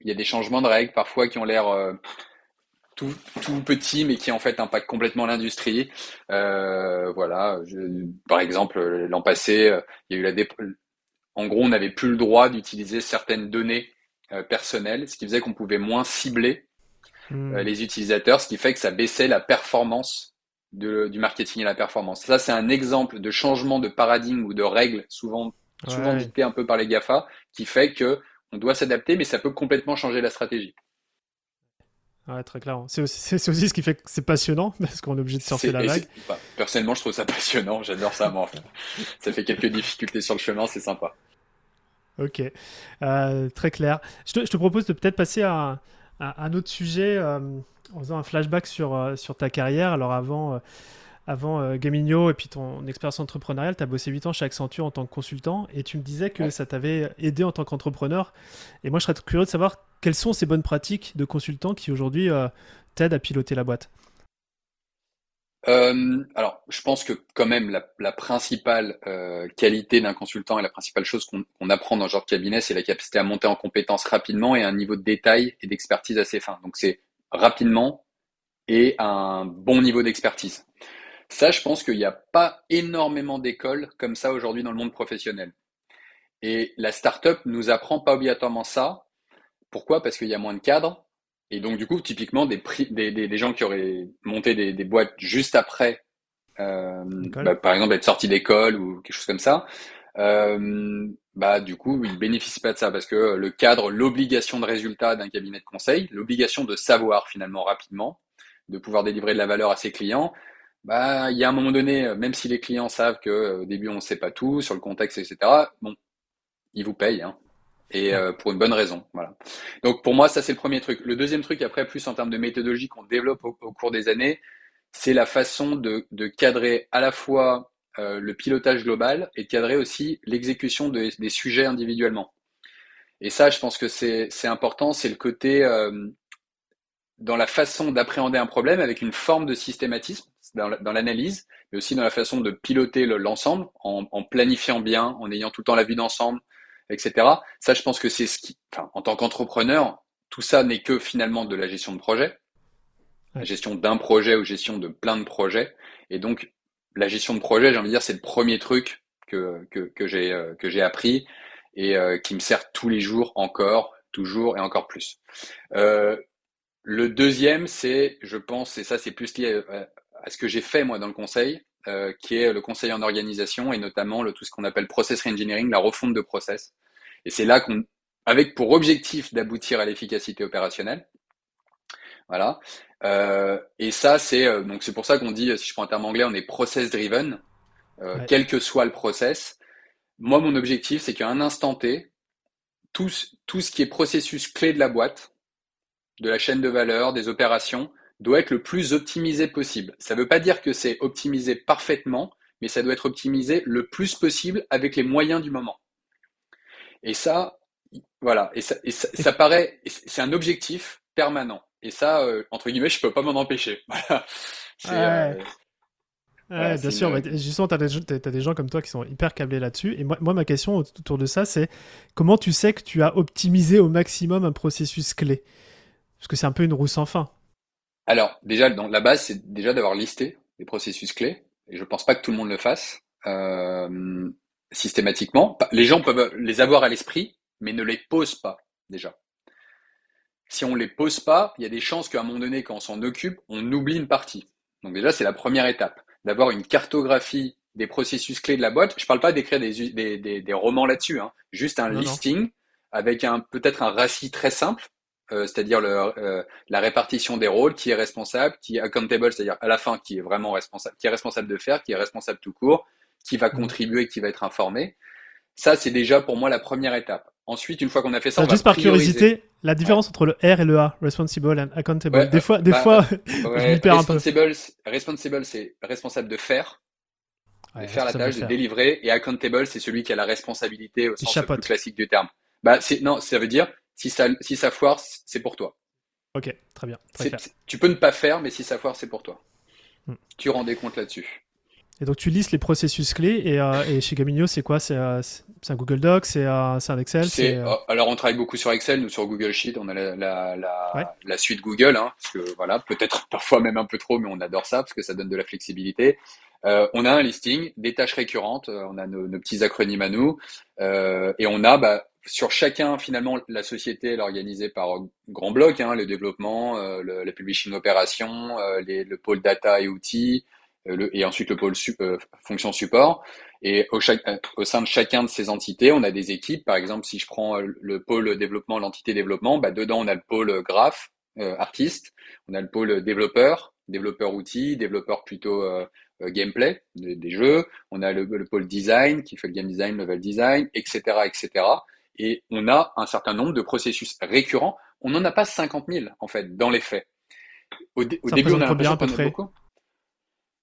Il y a des changements de règles parfois qui ont l'air euh, tout, tout petits, mais qui en fait impactent complètement l'industrie. Euh, voilà, par exemple, l'an passé, il y a eu la en gros, on n'avait plus le droit d'utiliser certaines données personnelles, ce qui faisait qu'on pouvait moins cibler Hmm. Euh, les utilisateurs, ce qui fait que ça baissait la performance de, du marketing et la performance. Ça, c'est un exemple de changement de paradigme ou de règles, souvent, souvent dicté un peu par les GAFA, qui fait que on doit s'adapter, mais ça peut complètement changer la stratégie. Ouais, très clair. C'est aussi, aussi, ce qui fait que c'est passionnant, parce qu'on est obligé de surfer la vague. personnellement, je trouve ça passionnant, j'adore ça, moi. ça fait quelques difficultés sur le chemin, c'est sympa. Ok, euh, très clair. Je te, je te propose de peut-être passer à, un, autre sujet, euh, en faisant un flashback sur, euh, sur ta carrière. Alors avant, euh, avant Gamino et puis ton expérience entrepreneuriale, tu as bossé 8 ans chez Accenture en tant que consultant et tu me disais que ça t'avait aidé en tant qu'entrepreneur. Et moi, je serais curieux de savoir quelles sont ces bonnes pratiques de consultant qui aujourd'hui t'aident à piloter la boîte. Alors, je pense que quand même la, principale qualité d'un consultant et la principale chose qu'on apprend dans ce genre de cabinet, c'est la capacité à monter en compétences rapidement et un niveau de détail et d'expertise assez fin. Donc c'est rapidement et un bon niveau d'expertise. Ça, je pense qu'il n'y a pas énormément d'écoles comme ça aujourd'hui dans le monde professionnel. Et la startup nous apprend pas obligatoirement ça. Pourquoi? Parce qu'il y a moins de cadres, et donc, du coup, typiquement, des, des, des, gens qui auraient monté des, des boîtes juste après, euh, bah, par exemple, être sortis d'école ou quelque chose comme ça, euh, bah, du coup, ils bénéficient pas de ça parce que le cadre, l'obligation de résultat d'un cabinet de conseil, l'obligation de savoir finalement rapidement, de pouvoir délivrer de la valeur à ses clients, bah, il y a un moment donné, même si les clients savent que au début on ne sait pas tout sur le contexte, etc. Bon, ils vous payent. Hein et euh, pour une bonne raison. Voilà. Donc pour moi, ça c'est le premier truc. Le deuxième truc, après, plus en termes de méthodologie qu'on développe au, cours des années, c'est la façon de, de, cadrer à la fois euh, le pilotage global et de cadrer aussi l'exécution de, des sujets individuellement. Et ça, je pense que c'est important, c'est le côté euh, dans la façon d'appréhender un problème avec une forme de systématisme dans l'analyse, mais aussi dans la façon de piloter l'ensemble en, en planifiant bien, en ayant tout le temps la vue d'ensemble, etc. Ça, je pense que c'est ce qui, enfin, en tant qu'entrepreneur, tout ça n'est que finalement de la gestion de projet, la gestion d'un projet ou gestion de plein de projets. Et donc, la gestion de projet, j'ai envie de dire, c'est le premier truc que, que, que j'ai euh, que j'ai appris et euh, qui me sert tous les jours encore, toujours et encore plus. Euh, le deuxième, c'est, je pense, et ça c'est plus lié à, à ce que j'ai fait moi dans le conseil, euh, qui est le conseil en organisation et notamment le, tout ce qu'on appelle process reengineering, la refonte de process. Et c'est là qu'on, avec pour objectif d'aboutir à l'efficacité opérationnelle. Voilà. Euh, et ça, c'est euh, donc c'est pour ça qu'on dit, si je prends un terme anglais, on est process driven, euh, quel que soit le process. Moi, mon objectif, c'est qu'à un instant T, tout, tout ce qui est processus clé de la boîte, de la chaîne de valeur, des opérations, doit être le plus optimisé possible. Ça ne veut pas dire que c'est optimisé parfaitement, mais ça doit être optimisé le plus possible avec les moyens du moment. Et ça, voilà, et ça, ça, paraît, c'est un objectif permanent. Et ça, euh, entre guillemets, je peux pas m'en empêcher. Voilà. Euh, bien sûr, justement, tu as, des gens comme toi qui sont hyper câblés là-dessus. Et moi, moi, ma question autour de ça, c'est comment tu sais que tu as optimisé au maximum un processus clé? Parce que c'est un peu une roue sans fin. Alors, déjà, dans la base, c'est déjà d'avoir listé les processus clés. Et je pense pas que tout le monde le fasse euh, systématiquement. Les gens peuvent les avoir à l'esprit, mais ne les posent pas déjà. Si on les pose pas, il y a des chances qu'à un moment donné, quand on s'en occupe, on oublie une partie. Donc déjà, c'est la première étape, d'avoir une cartographie des processus clés de la boîte. Je parle pas d'écrire des, des, des, romans là-dessus, hein. juste un listing avec un peut-être un récit très simple euh, c'est-à-dire euh, la répartition des rôles, qui est responsable, qui est accountable, c'est-à-dire à la fin qui est vraiment responsable, qui est responsable de faire, qui est responsable tout court, qui va mmh. contribuer, qui va être informé. Ça, c'est déjà pour moi la première étape. Ensuite, une fois qu'on a fait ça, on juste par curiosité, la différence entre le R et le A, responsible and accountable. des fois, des bah, fois, je perds un peu. Responsible, c'est responsable de faire, de faire la tâche, de, délivrer, et accountable, c'est celui qui a la responsabilité au sens plus classique du terme. Bah, non, ça veut dire si ça, si ça foire, c'est pour toi. Ok, très bien. tu peux ne pas faire, mais si ça foire, c'est pour toi. Hmm. Tu rendais compte là-dessus. Et donc tu listes les processus clés et, euh, chez Gaminio c'est quoi? Euh, C'est un Google Doc, c'est un Excel euh, Alors on travaille beaucoup sur Excel, nous sur Google Sheet, on a la, la, suite Google, hein, parce que voilà, peut-être parfois même un peu trop, mais on adore ça parce que ça donne de la flexibilité. On a un listing, des tâches récurrentes, on a nos, petits acronymes à nous, et on a bah, sur chacun, finalement, la société est organisée par grands blocs, hein, le développement, le, la publishing opération, le pôle data et outils, euh, et ensuite le pôle euh, fonction support. Et au, euh, au, sein de chacun de ces entités, on a des équipes. Par exemple, si je prends le pôle développement, l'entité développement, bah, dedans on a le pôle graphe, artiste, on a le pôle développeur, développeur outils, développeur plutôt gameplay des, jeux, on a le, le, pôle design qui fait le game design, level design, etc., etc. Et on a un certain nombre de processus récurrents. On n'en a pas 50 000 en fait dans les faits. Au, début, on a l'impression qu'on a beaucoup.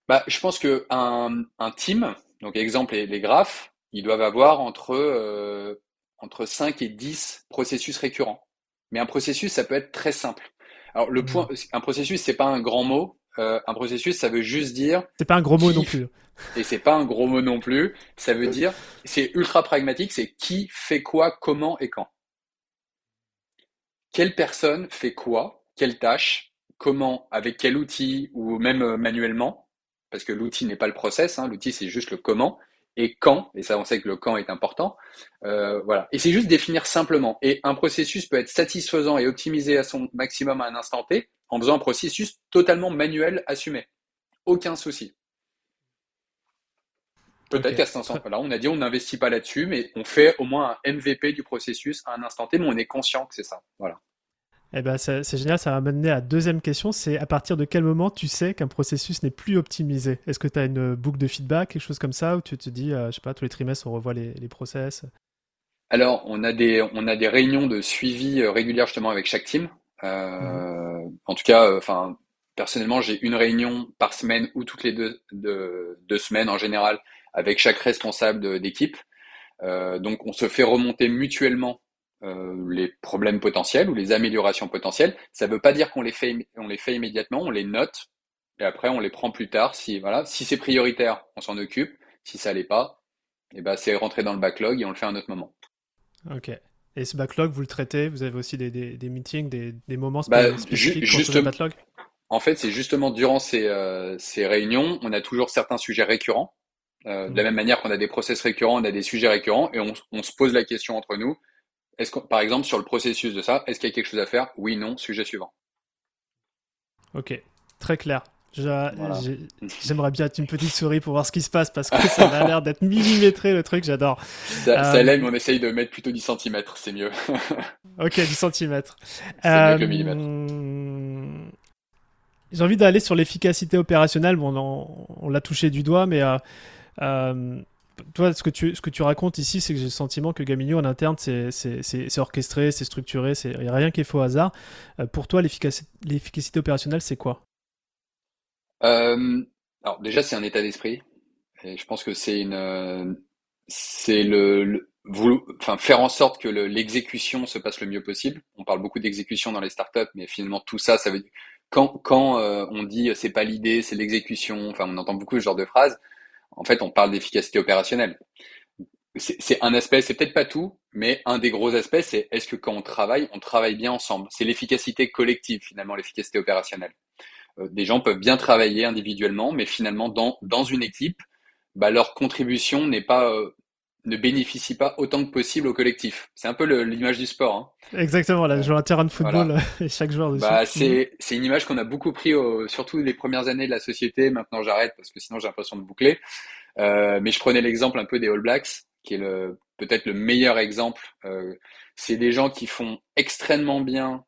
Bah, je pense que un, un team, donc exemple les, les, graphes, ils doivent avoir entre, euh, entre 5 et 10 processus récurrents. Mais un processus, ça peut être très simple. Alors le point, mmh. un processus, c'est pas un grand mot. Euh, un processus, ça veut juste dire. C'est pas un gros mot non plus. Et c'est pas un gros mot non plus. Ça veut dire, c'est ultra pragmatique. C'est qui fait quoi, comment et quand. Quelle personne fait quoi, quelle tâche, comment, avec quel outil ou même euh, manuellement parce que l'outil n'est pas le process, hein, l'outil c'est juste le comment et quand, et ça on sait que le quand est important, euh, voilà. Et c'est juste définir simplement. Et un processus peut être satisfaisant et optimisé à son maximum à un instant T en faisant un processus totalement manuel assumé. Aucun souci. Peut-être qu'à cet instant-là, on a dit on n'investit pas là-dessus, mais on fait au moins un MVP du processus à un instant T, mais on est conscient que c'est ça. Voilà. Eh ben, c'est génial, ça va m'amener à la deuxième question, c'est à partir de quel moment tu sais qu'un processus n'est plus optimisé? Est-ce que tu as une boucle de feedback, quelque chose comme ça, où tu te dis, euh, je sais pas, tous les trimestres on revoit les, les process? Alors, on a, des, on a des réunions de suivi euh, régulières justement avec chaque team. Euh, mhm. En tout cas, enfin, personnellement, j'ai une réunion par semaine ou toutes les deux, deux semaines en général avec chaque responsable d'équipe. donc, on se fait remonter mutuellement euh, les problèmes potentiels ou les améliorations potentielles. Ça ne veut pas dire qu'on les fait, on les fait immédiatement, on les note et après on les prend plus tard. Si voilà, si c'est prioritaire, on s'en occupe. Si ça l'est pas, et eh ben c'est rentré dans le backlog et on le fait à un autre moment. Ok. Et ce backlog, vous le traitez Vous avez aussi des, des, des meetings, des, des moments bah, spécifiques juste, pour backlog? En fait, c'est justement durant ces, euh, ces réunions, on a toujours certains sujets récurrents. Euh, De la mmh. même manière qu'on a des process récurrents, on a des sujets récurrents et on, on se pose la question entre nous est-ce par exemple, sur le processus de ça, est-ce qu'il y a quelque chose à faire? Oui, non, sujet suivant. Ok, très clair. J'aimerais bien être une petite souris pour voir ce qui se passe parce que ça a l'air d'être millimétré le truc, j'adore. Ça, euh... l'aime, on essaye de mettre plutôt 10 cm, c'est mieux. ok, 10 cm. Euh... J'ai envie d'aller sur l'efficacité opérationnelle. Bon, on, on l'a touché du doigt, mais euh, euh toi, ce que tu, ce que tu racontes ici, c'est que j'ai le sentiment que Gamino en interne, c'est orchestré, c'est structuré, il n'y a rien qui est faux au hasard. Pour toi, l'efficacité opérationnelle, c'est quoi? Euh, Alors déjà, c'est un état d'esprit. Et je pense que c'est une, c'est le, enfin, faire en sorte que l'exécution se passe le mieux possible. On parle beaucoup d'exécution dans les startups, mais finalement tout ça, ça veut quand, quand euh, on dit c'est pas l'idée, c'est l'exécution. Enfin, on entend beaucoup ce genre de phrases en fait, on parle d'efficacité opérationnelle. C'est un aspect, c'est peut-être pas tout, mais un des gros aspects, c'est est-ce que quand on travaille, on travaille bien ensemble? C'est l'efficacité collective, finalement, l'efficacité opérationnelle. Euh, des gens peuvent bien travailler individuellement, mais finalement, dans, dans une équipe, bah, leur contribution n'est pas, euh, ne bénéficie pas autant que possible au collectif. C'est un peu l'image du sport. Hein. Exactement, là, jouer un terrain de football et chaque joueur dessus. Bah, c'est une image qu'on a beaucoup pris, au, surtout les premières années de la société. Maintenant, j'arrête parce que sinon j'ai l'impression de boucler. Euh, mais je prenais l'exemple un peu des All Blacks, qui est le peut-être le meilleur exemple. Euh, c'est des gens qui font extrêmement bien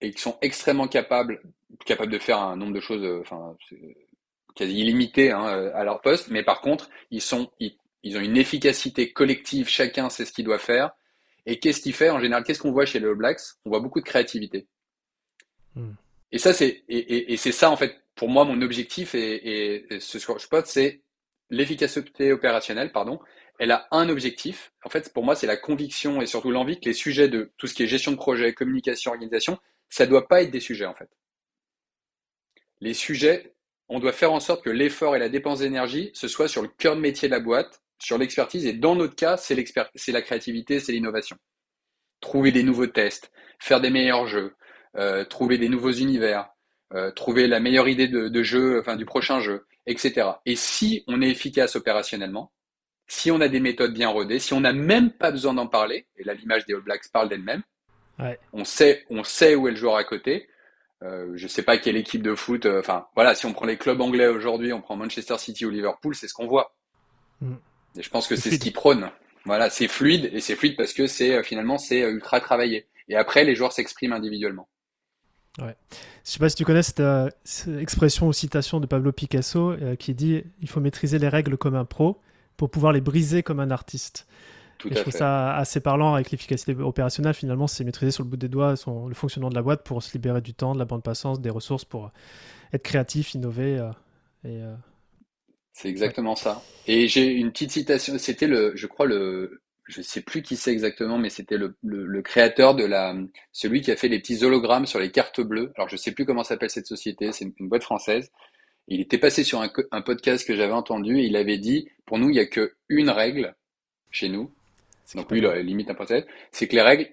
et qui sont extrêmement capables, capables de faire un nombre de choses, euh, enfin, quasi illimité hein, à leur poste. Mais par contre, ils sont, ils ils ont une efficacité collective, chacun sait ce qu'il doit faire. Et qu'est-ce qu'il fait En général, qu'est-ce qu'on voit chez les All Blacks? On voit beaucoup de créativité. Hmm. Et ça, c'est et, et, c'est ça en fait pour moi mon objectif et, et ce que je c'est l'efficacité opérationnelle, pardon. Elle a un objectif. En fait, pour moi, c'est la conviction et surtout l'envie que les sujets de tout ce qui est gestion de projet, communication, organisation, ça doit pas être des sujets en fait. Les sujets, on doit faire en sorte que l'effort et la dépense d'énergie, ce soit sur le cœur de métier de la boîte, sur l'expertise. Et dans notre cas, c'est la créativité, c'est l'innovation. Trouver des nouveaux tests, faire des meilleurs jeux, euh, trouver des nouveaux univers, euh, trouver la meilleure idée de, jeu, enfin du prochain jeu, etc. Et si on est efficace opérationnellement, si on a des méthodes bien rodées, si on n'a même pas besoin d'en parler, et là l'image des All Blacks parle d'elle-même, on sait, on sait où est le joueur à côté. Euh, je sais pas quelle équipe de foot. Enfin voilà, si on prend les clubs anglais aujourd'hui, on prend Manchester City ou Liverpool, c'est ce qu'on voit. Mm. Et je pense que c'est ce qui prône. Voilà, c'est fluide et c'est fluide parce que c'est finalement c'est ultra travaillé. Et après, les joueurs s'expriment individuellement. Ouais. Je sais pas si tu connais cette, euh, expression ou citation de Pablo Picasso euh, qui dit il faut maîtriser les règles comme un pro pour pouvoir les briser comme un artiste. Tout et je trouve ça assez parlant avec l'efficacité opérationnelle. Finalement, c'est maîtriser sur le bout des doigts son, le fonctionnement de la boîte pour se libérer du temps, de la bande passante, des ressources pour être créatif, innover. Euh, et, c'est exactement ça. Et j'ai une petite citation. C'était le, je crois le, je sais plus qui c'est exactement, mais c'était le, le, créateur de la, celui qui a fait les petits hologrammes sur les cartes bleues. Alors je sais plus comment s'appelle cette société, c'est une, boîte française. Il était passé sur un, un podcast que j'avais entendu et il avait dit, pour nous, il y a que une règle chez nous. Donc lui, il limite c'est que les règles,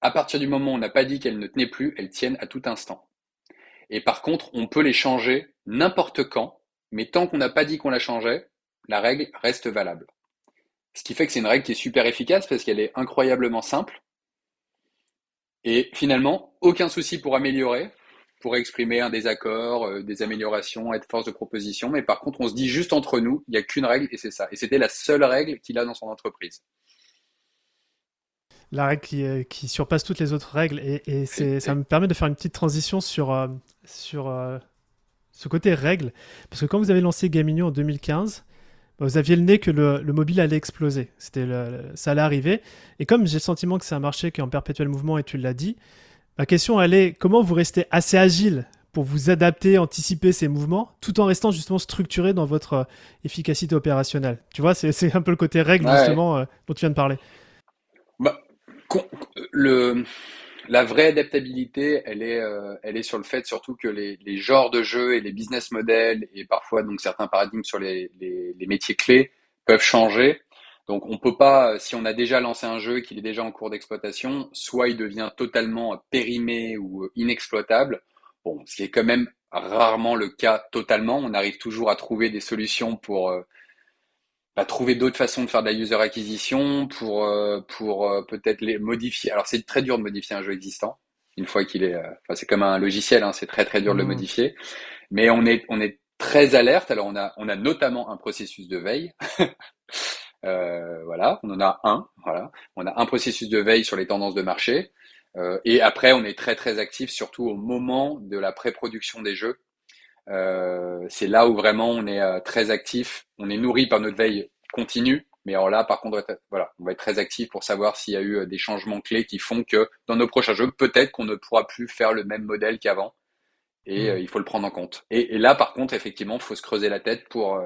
à partir du moment où on n'a pas dit qu'elles ne tenaient plus, elles tiennent à tout instant. Et par contre, on peut les changer n'importe quand, mais tant qu'on n'a pas dit qu'on la changeait, la règle reste valable. Ce qui fait que c'est une règle qui est super efficace parce qu'elle est incroyablement simple. Et finalement, aucun souci pour améliorer, pour exprimer un désaccord, euh, des améliorations, être force de proposition. Mais par contre, on se dit juste entre nous, il n'y a qu'une règle et c'est ça. Et c'était la seule règle qu'il a dans son entreprise. La règle qui, euh, surpasse toutes les autres règles. Et, ça me permet de faire une petite transition sur, euh, sur ce côté règle. Parce que quand vous avez lancé Gamino en 2015, bah, vous aviez le nez que le, mobile allait exploser. C'était ça allait arriver. Et comme j'ai le sentiment que c'est un marché qui est en perpétuel mouvement et tu l'as dit, ma question elle est comment vous restez assez agile pour vous adapter, anticiper ces mouvements, tout en restant justement structuré dans votre euh, efficacité opérationnelle? Tu vois, c'est un peu le côté règle justement euh, dont tu viens de parler. Bah, la vraie adaptabilité, elle est, euh, elle est sur le fait surtout que les, genres de jeux et les business models et parfois donc certains paradigmes sur les, les, métiers clés peuvent changer. Donc on peut pas, si on a déjà lancé un jeu qu'il est déjà en cours d'exploitation, soit il devient totalement périmé ou inexploitable. Bon, ce qui est quand même rarement le cas totalement. On arrive toujours à trouver des solutions pour euh, trouver d'autres façons de faire de la user acquisition pour euh, pour euh, peut-être les modifier. Alors c'est très dur de modifier un jeu existant une fois qu'il est. Euh, enfin c'est comme un logiciel, hein, c'est très très dur de le mmh. modifier. Mais on est on est très alerte. Alors on a on a notamment un processus de veille. voilà, on en a un. Voilà, on a un processus de veille sur les tendances de marché. et après on est très très actif surtout au moment de la pré-production des jeux euh, c'est là où vraiment on est euh, très actif, on est nourri par notre veille continue. Mais alors là, par contre, voilà, on va être très actif pour savoir s'il y a eu euh, des changements clés qui font que dans nos prochains jeux, peut-être qu'on ne pourra plus faire le même modèle qu'avant. Et mmh. il faut le prendre en compte. Et, et là, par contre, effectivement, il faut se creuser la tête pour,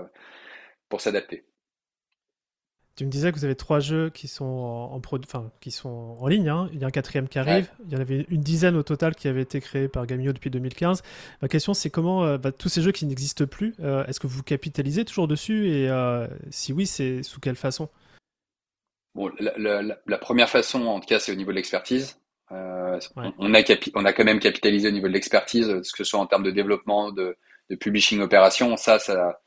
pour s'adapter. Tu me disais que vous avez trois jeux qui sont en, enfin, qui sont en ligne. Hein. Il y a un quatrième qui arrive. Il y en avait une dizaine au total qui avait été créé par Gamio depuis 2015. Ma question, c'est comment euh, bah, tous ces jeux qui n'existent plus, euh, est-ce que vous capitalisez toujours dessus Et euh, si oui, c'est sous quelle façon? Bon, la, première façon, en tout cas, c'est au niveau de l'expertise. on, a on a quand même capitalisé au niveau de l'expertise, que ce soit en termes de développement, de, de publishing opération. Ça, ça,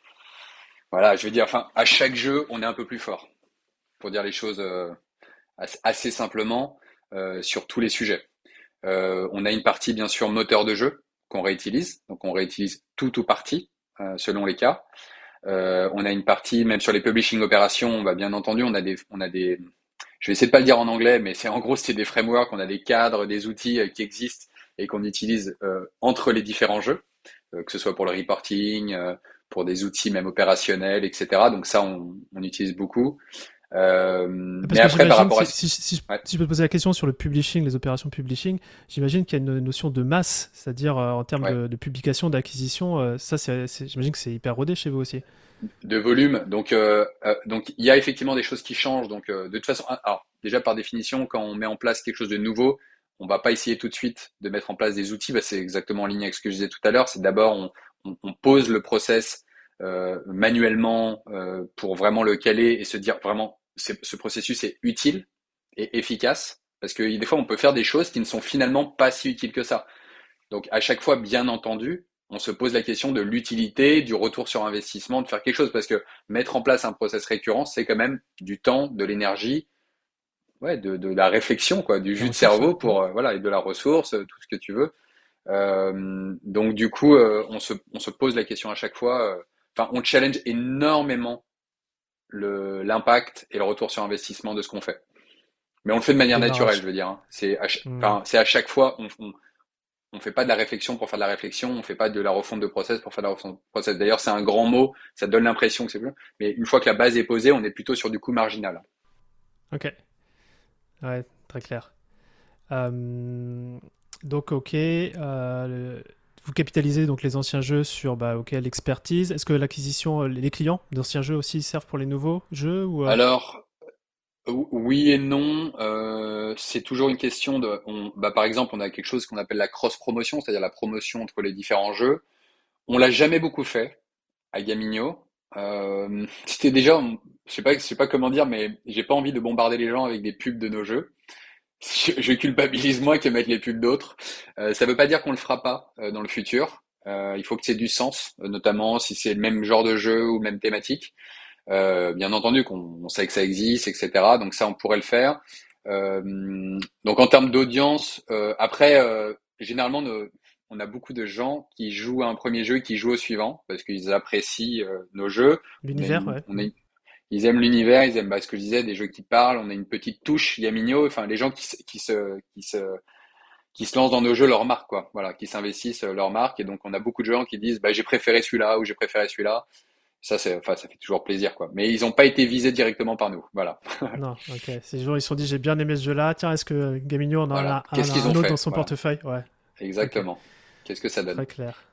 voilà, je veux dire, enfin, à chaque jeu, on est un peu plus fort pour dire les choses euh, assez simplement, euh, sur tous les sujets. Euh, on a une partie, bien sûr, moteur de jeu qu'on réutilise. Donc, on réutilise tout ou partie, selon les cas. on a une partie, même sur les publishing opérations, on va bien entendu, on a des, on a des, je vais essayer de pas le dire en anglais, mais c'est en gros c'est des frameworks, on a des cadres, des outils qui existent et qu'on utilise entre les différents jeux. que ce soit pour le reporting, pour des outils même opérationnels, etc. Donc ça, on utilise beaucoup. Euh, mais après, par rapport à... si, si, je peux te poser la question sur le publishing, les opérations publishing, j'imagine qu'il y a une notion de masse, c'est-à-dire euh, en termes de, publication, d'acquisition, euh, ça, j'imagine que c'est hyper rodé chez vous aussi. De volume, donc donc il y a effectivement des choses qui changent. Donc de toute façon, alors déjà par définition, quand on met en place quelque chose de nouveau, on va pas essayer tout de suite de mettre en place des outils. Bah, c'est exactement en ligne avec ce que je disais tout à l'heure. C'est d'abord on, on, pose le process euh, manuellement euh, pour vraiment le caler et se dire vraiment ce processus est utile et efficace parce que des fois on peut faire des choses qui ne sont finalement pas si utiles que ça. Donc à chaque fois, bien entendu, on se pose la question de l'utilité, du retour sur investissement, de faire quelque chose parce que mettre en place un process récurrent, c'est quand même du temps, de l'énergie, ouais, de, de, la réflexion, quoi, du jus de cerveau pour euh, voilà et de la ressource, tout ce que tu veux. Euh, donc du coup, euh, on, se, on se pose la question à chaque fois enfin, on challenge énormément l'impact et le retour sur investissement de ce qu'on fait. Mais on le fait de manière naturelle, je veux dire. Hein. C'est à, hmm. à, chaque fois, on, on, fait pas de la réflexion pour faire de la réflexion, on fait pas de la refonte de process pour faire de la refonte de process. D'ailleurs, c'est un grand mot, ça donne l'impression que c'est plus. Mais une fois que la base est posée, on est plutôt sur du coût marginal. Ok. Ouais, très clair. Euh, donc, ok. Euh, vous capitalisez donc les anciens jeux sur bah, l'expertise. Est-ce que l'acquisition, euh, les clients d'anciens jeux aussi servent pour les nouveaux jeux euh? Alors, oui et non. Euh, c'est toujours une question de. bah, par exemple, on a quelque chose qu'on appelle la cross-promotion, c'est-à-dire la promotion entre les différents jeux. On l'a jamais beaucoup fait à Gamino. C'était déjà, je sais pas, je sais pas comment dire, mais j'ai pas envie de bombarder les gens avec des pubs de nos jeux je, culpabilise moi que mettre les pubs d'autres. Euh, ça ne veut pas dire qu'on le fera pas euh, dans le futur. Euh, il faut que c'est du sens, notamment si c'est le même genre de jeu ou même thématique. bien entendu qu'on sait que ça existe, etc. Donc ça, on pourrait le faire. donc en termes d'audience, après, généralement, on a beaucoup de gens qui jouent à un premier jeu et qui jouent au suivant parce qu'ils apprécient nos jeux. L'univers, ouais. On est, ils aiment l'univers, ils aiment bah, ce que je disais, des jeux qui parlent. On a une petite touche Yamino. Enfin, les gens qui, qui se qui se qui se lancent dans nos jeux leur marque quoi. Voilà, qui s'investissent euh, leur marque. Et donc on a beaucoup de gens qui disent bah j'ai préféré celui-là ou j'ai préféré celui-là. Ça c'est enfin ça fait toujours plaisir quoi. Mais ils n'ont pas été visés directement par nous. Voilà. non, ok. Ces gens ils se sont dit j'ai bien aimé ce jeu-là. Tiens, est-ce que Gamino en a, un, un, autre dans son portefeuille? Ouais. Exactement. Qu'est-ce que ça donne? Très clair.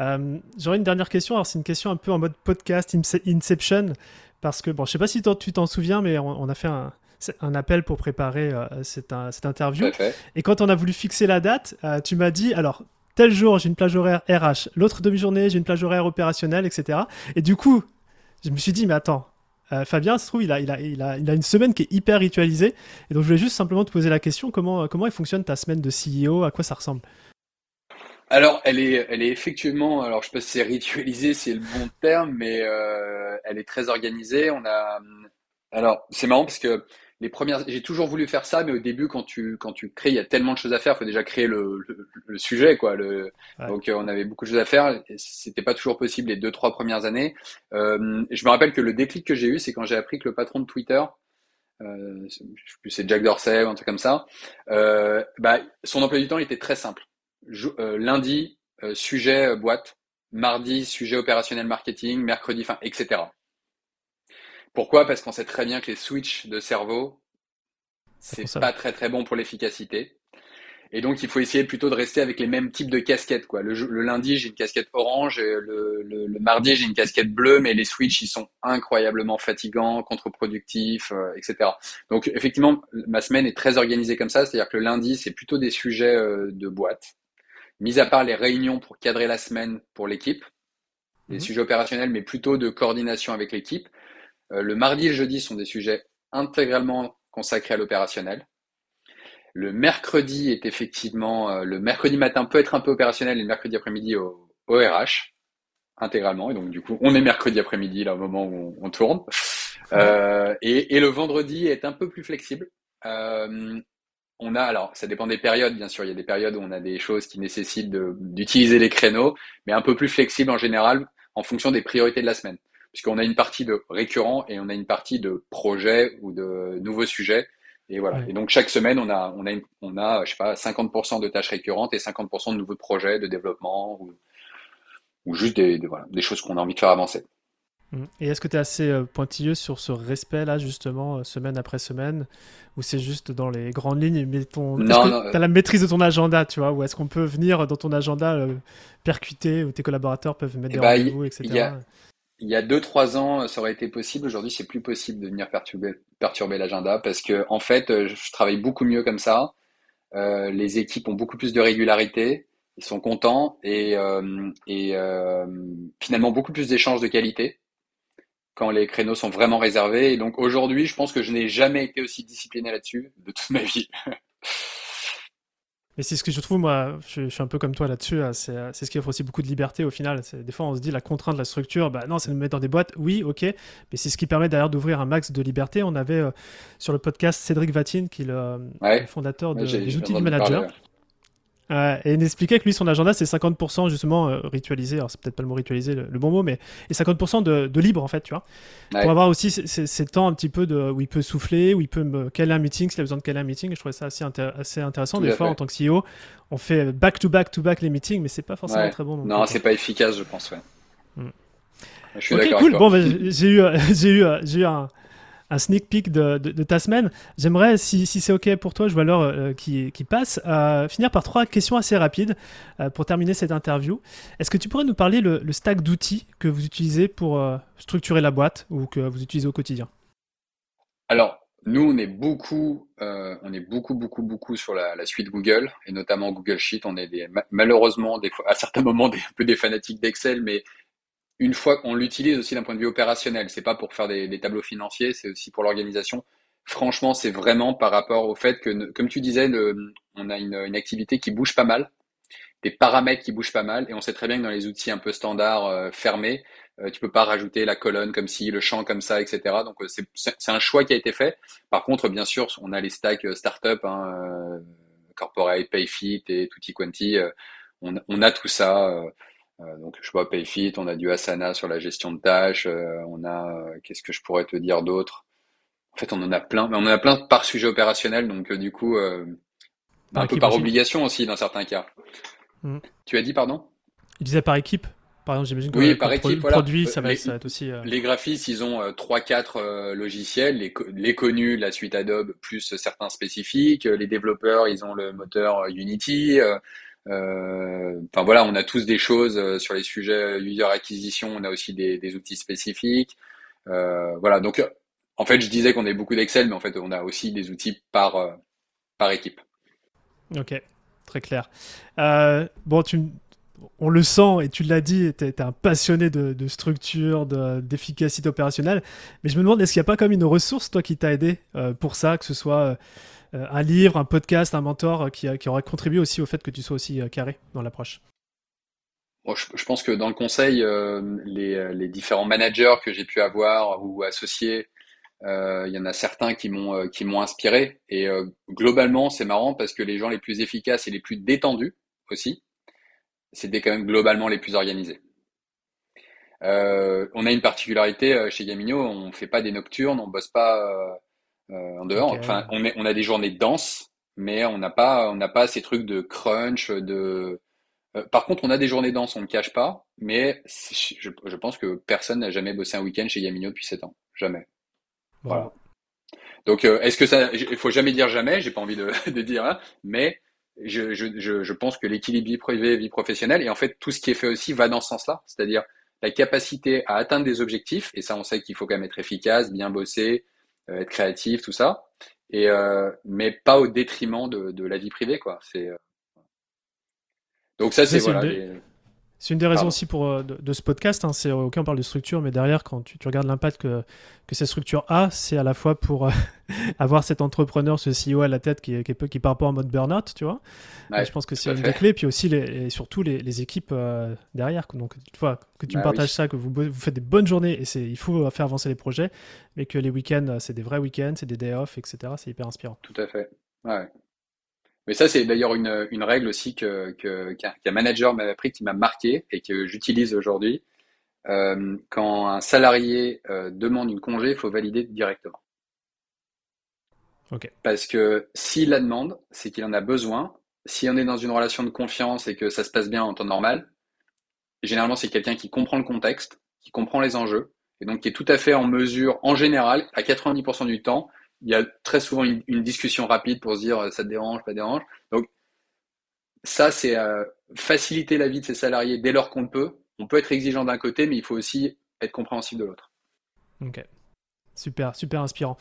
Euh, J'aurais une dernière question. Alors, c'est une question un peu en mode podcast Inception. Parce que, bon, je sais pas si tu t'en souviens, mais on, a fait un, un, appel pour préparer euh, cette, cette, interview. Et quand on a voulu fixer la date, euh, tu m'as dit, alors, tel jour, j'ai une plage horaire RH, l'autre demi-journée, j'ai une plage horaire opérationnelle, etc. Et du coup, je me suis dit, mais attends, euh, Fabien, se trouve, il a, il, a, il, a, il a, une semaine qui est hyper ritualisée. Et donc, je voulais juste simplement te poser la question comment, comment elle fonctionne ta semaine de CEO À quoi ça ressemble? Alors, elle est, elle est effectivement, alors je sais pas si c'est ritualisé, c'est le bon terme, mais euh, elle est très organisée. On a, alors c'est marrant parce que les premières, j'ai toujours voulu faire ça, mais au début, quand tu, quand tu crées, il y a tellement de choses à faire. Il faut déjà créer le, le, sujet, quoi. Le, Donc, euh, on avait beaucoup de choses à faire. C'était pas toujours possible les deux, trois premières années. Euh, je me rappelle que le déclic que j'ai eu, c'est quand j'ai appris que le patron de Twitter, euh, je sais plus, c'est Jack Dorsey ou un truc comme ça, euh, bah, son emploi du temps était très simple. Euh, lundi, euh, sujet euh, boîte, mardi, sujet opérationnel marketing, mercredi, enfin, etc. Pourquoi? Parce qu'on sait très bien que les switches de cerveau, c'est pas très très bon pour l'efficacité. Et donc, il faut essayer plutôt de rester avec les mêmes types de casquettes. Quoi. Le, lundi, j'ai une casquette orange, le, le, mardi, j'ai une casquette bleue, mais les switches, ils sont incroyablement fatigants, contre-productifs, etc. Donc, effectivement, ma semaine est très organisée comme ça, c'est-à-dire que le lundi, c'est plutôt des sujets de boîte mis à part les réunions pour cadrer la semaine pour l'équipe, des mhm. sujets opérationnels, mais plutôt de coordination avec l'équipe. Euh, le mardi et le jeudi sont des sujets intégralement consacrés à l'opérationnel. Le mercredi est effectivement, euh, le mercredi matin peut être un peu opérationnel et le mercredi après-midi au, RH, intégralement. Et donc, du coup, on est mercredi après-midi, là, au moment où on, tourne. Euh, et, et, le vendredi est un peu plus flexible. On a, alors ça dépend des périodes, bien sûr. Il y a des périodes où on a des choses qui nécessitent d'utiliser les créneaux, mais un peu plus flexible en général en fonction des priorités de la semaine. Puisqu'on a une partie de récurrent et on a une partie de projet ou de nouveaux sujets. Et voilà. Et donc chaque semaine, on a, on a, on a, je sais pas, 50% de tâches récurrentes et 50% de nouveaux projets de développement ou, ou juste des, voilà, des choses qu'on a envie de faire avancer. Mmh. Et est-ce que tu es assez euh, pointilleux sur ce respect-là, justement, euh, semaine après semaine, ou c'est juste dans les grandes lignes, mais ton... tu as la maîtrise de ton agenda, tu vois, ou est-ce qu'on peut venir dans ton agenda euh, percuter, ou tes collaborateurs peuvent mettre eh des bah, rendez-vous, etc. Il y a deux, trois ans, ça aurait été possible. Aujourd'hui, c'est plus possible de venir perturber, perturber l'agenda parce que, en fait, je travaille beaucoup mieux comme ça. les équipes ont beaucoup plus de régularité ils sont contents et, euh, et euh, finalement beaucoup plus d'échanges de qualité quand les créneaux sont vraiment réservés. Et donc aujourd'hui, je pense que je n'ai jamais été aussi discipliné là-dessus de toute ma vie. Mais c'est ce que je trouve, moi, je, suis un peu comme toi là-dessus. Hein. C'est ce qui offre aussi beaucoup de liberté au final. Des fois, on se dit la contrainte de la structure, bah non, c'est nous mettre dans des boîtes. Oui, ok. Mais c'est ce qui permet d'ailleurs d'ouvrir un max de liberté. On avait euh, sur le podcast Cédric Vatine, qui est le, fondateur des outils du manager et il expliquait que lui, son agenda, c'est 50% justement euh, ritualisé. Alors, c'est peut-être pas le mot ritualisé, le, bon mot, mais et 50% de, libre, en fait, tu vois. Pour avoir aussi ces, temps un petit peu de, où il peut souffler, où il peut me caler un meeting s'il a besoin de caler un meeting. je trouvais ça assez, assez intéressant. Des fois, en tant que CEO, on fait back-to-back-to-back les meetings, mais c'est pas forcément très bon. Non, c'est pas efficace, je pense, ouais. Je suis d'accord. Cool. Bon, bah, j'ai eu, j'ai eu, j'ai eu un un sneak peek de, ta semaine. J'aimerais, si, c'est OK pour toi, je vois l'heure euh, qui, passe, euh, finir par trois questions assez rapides euh, pour terminer cette interview. Est-ce que tu pourrais nous parler le, stack d'outils que vous utilisez pour structurer la boîte ou que vous utilisez au quotidien? Alors, nous, on est beaucoup, on est beaucoup, beaucoup, beaucoup sur la, suite Google et notamment Google Sheet. On est malheureusement à certains moments un peu des fanatiques d'Excel, mais une fois qu'on l'utilise aussi d'un point de vue opérationnel, c'est pas pour faire des, tableaux financiers, c'est aussi pour l'organisation. Franchement, c'est vraiment par rapport au fait que, comme tu disais, on a une, activité qui bouge pas mal, des paramètres qui bougent pas mal, et on sait très bien que dans les outils un peu standards euh, fermés, euh, tu peux pas rajouter la colonne comme si, le champ comme ça, etc. Donc euh, c'est un choix qui a été fait. Par contre, bien sûr, on a les stacks startup, hein, corporate, Payfit et Tutti Quanti. On, a tout ça. Euh, donc, je vois Payfit, on a du Asana sur la gestion de tâches, euh, on a, euh, qu'est-ce que je pourrais te dire d'autre? En fait, on en a plein, mais on en a plein par sujet opérationnel, donc du coup, un peu par obligation aussi dans certains cas. Mm. Tu as dit, pardon? Il disait par équipe par exemple, j'imagine que oui, par équipe, voilà. produit, ça va, être aussi. Les graphistes, ils ont trois, 4 logiciels, les, les, connus, la suite Adobe, plus certains spécifiques. Les développeurs, ils ont le moteur Unity. Euh, enfin voilà, on a tous des choses euh, sur les sujets user acquisition. On a aussi des, outils spécifiques. Euh, voilà, donc en fait, je disais qu'on avait beaucoup d'Excel, mais en fait, on a aussi des outils par par équipe. Ok, très clair. bon, tu, on le sent et tu l'as dit, tu es, un passionné de, structure, d'efficacité opérationnelle. Mais je me demande, est-ce qu'il n'y a pas comme une ressource, toi, qui t'a aidé pour ça, que ce soit euh, un livre, un podcast, un mentor euh, qui, qui aurait contribué aussi au fait que tu sois aussi euh, carré dans l'approche je, pense que dans le conseil, les, différents managers que j'ai pu avoir ou associés, il y en a certains qui m'ont inspiré. Et globalement, c'est marrant parce que les gens les plus efficaces et les plus détendus aussi, c'était quand même globalement les plus organisés. on a une particularité chez Gamino, on fait pas des nocturnes, on bosse pas euh, en dehors. Enfin, on, on a des journées denses, mais on n'a pas, on n'a pas ces trucs de crunch, de. Euh, par contre, on a des journées denses, on ne cache pas, mais je, je, pense que personne n'a jamais bossé un week-end chez Yamino depuis 7 ans. Jamais. Voilà. Donc, euh, est-ce que ça. Il faut jamais dire jamais, j'ai pas envie de, de dire, hein, mais je, je, je, pense que l'équilibre vie privée, vie professionnelle, et en fait, tout ce qui est fait aussi va dans ce sens-là. C'est-à-dire la capacité à atteindre des objectifs, et ça, on sait qu'il faut quand même être efficace, bien bosser, euh, être créatif, tout ça. Et euh, mais pas au détriment de, de la vie privée, quoi. C'est euh, donc ça, c'est voilà. C'est une des raisons aussi pour, euh, de, ce podcast. Hein, c'est aucun parle de structure, mais derrière, quand tu, regardes l'impact que, que cette structure a, c'est à la fois pour euh, avoir cet entrepreneur, ce CEO à la tête qui, qui, qui part pas en mode burn-out, tu vois. je pense que c'est une des clés. Puis aussi, les, et surtout, les, les équipes euh, derrière. Donc, tu vois, que tu me bah partages ça, que vous, vous faites des bonnes journées, et il faut faire avancer les projets, mais que les week-ends, c'est des vrais week-ends, c'est des day off, etc. C'est hyper inspirant. Tout à fait. Ouais. Mais ça, c'est d'ailleurs une, une, règle aussi que, qu'un, manager m'a appris, qui m'a marqué et que j'utilise aujourd'hui. Euh, quand un salarié euh, demande une congé, il faut valider directement. Okay. Parce que s'il la demande, c'est qu'il en a besoin. Si on est dans une relation de confiance et que ça se passe bien en temps normal, généralement, c'est quelqu'un qui comprend le contexte, qui comprend les enjeux, et donc qui est tout à fait en mesure, en général, à 90% du temps, il y a très souvent une, discussion rapide pour se dire euh, ça te dérange, pas dérange. Donc ça, c'est euh, faciliter la vie de ses salariés dès lors qu'on peut. On peut être exigeant d'un côté, mais il faut aussi être compréhensif de l'autre. Ok. Super, super inspirant.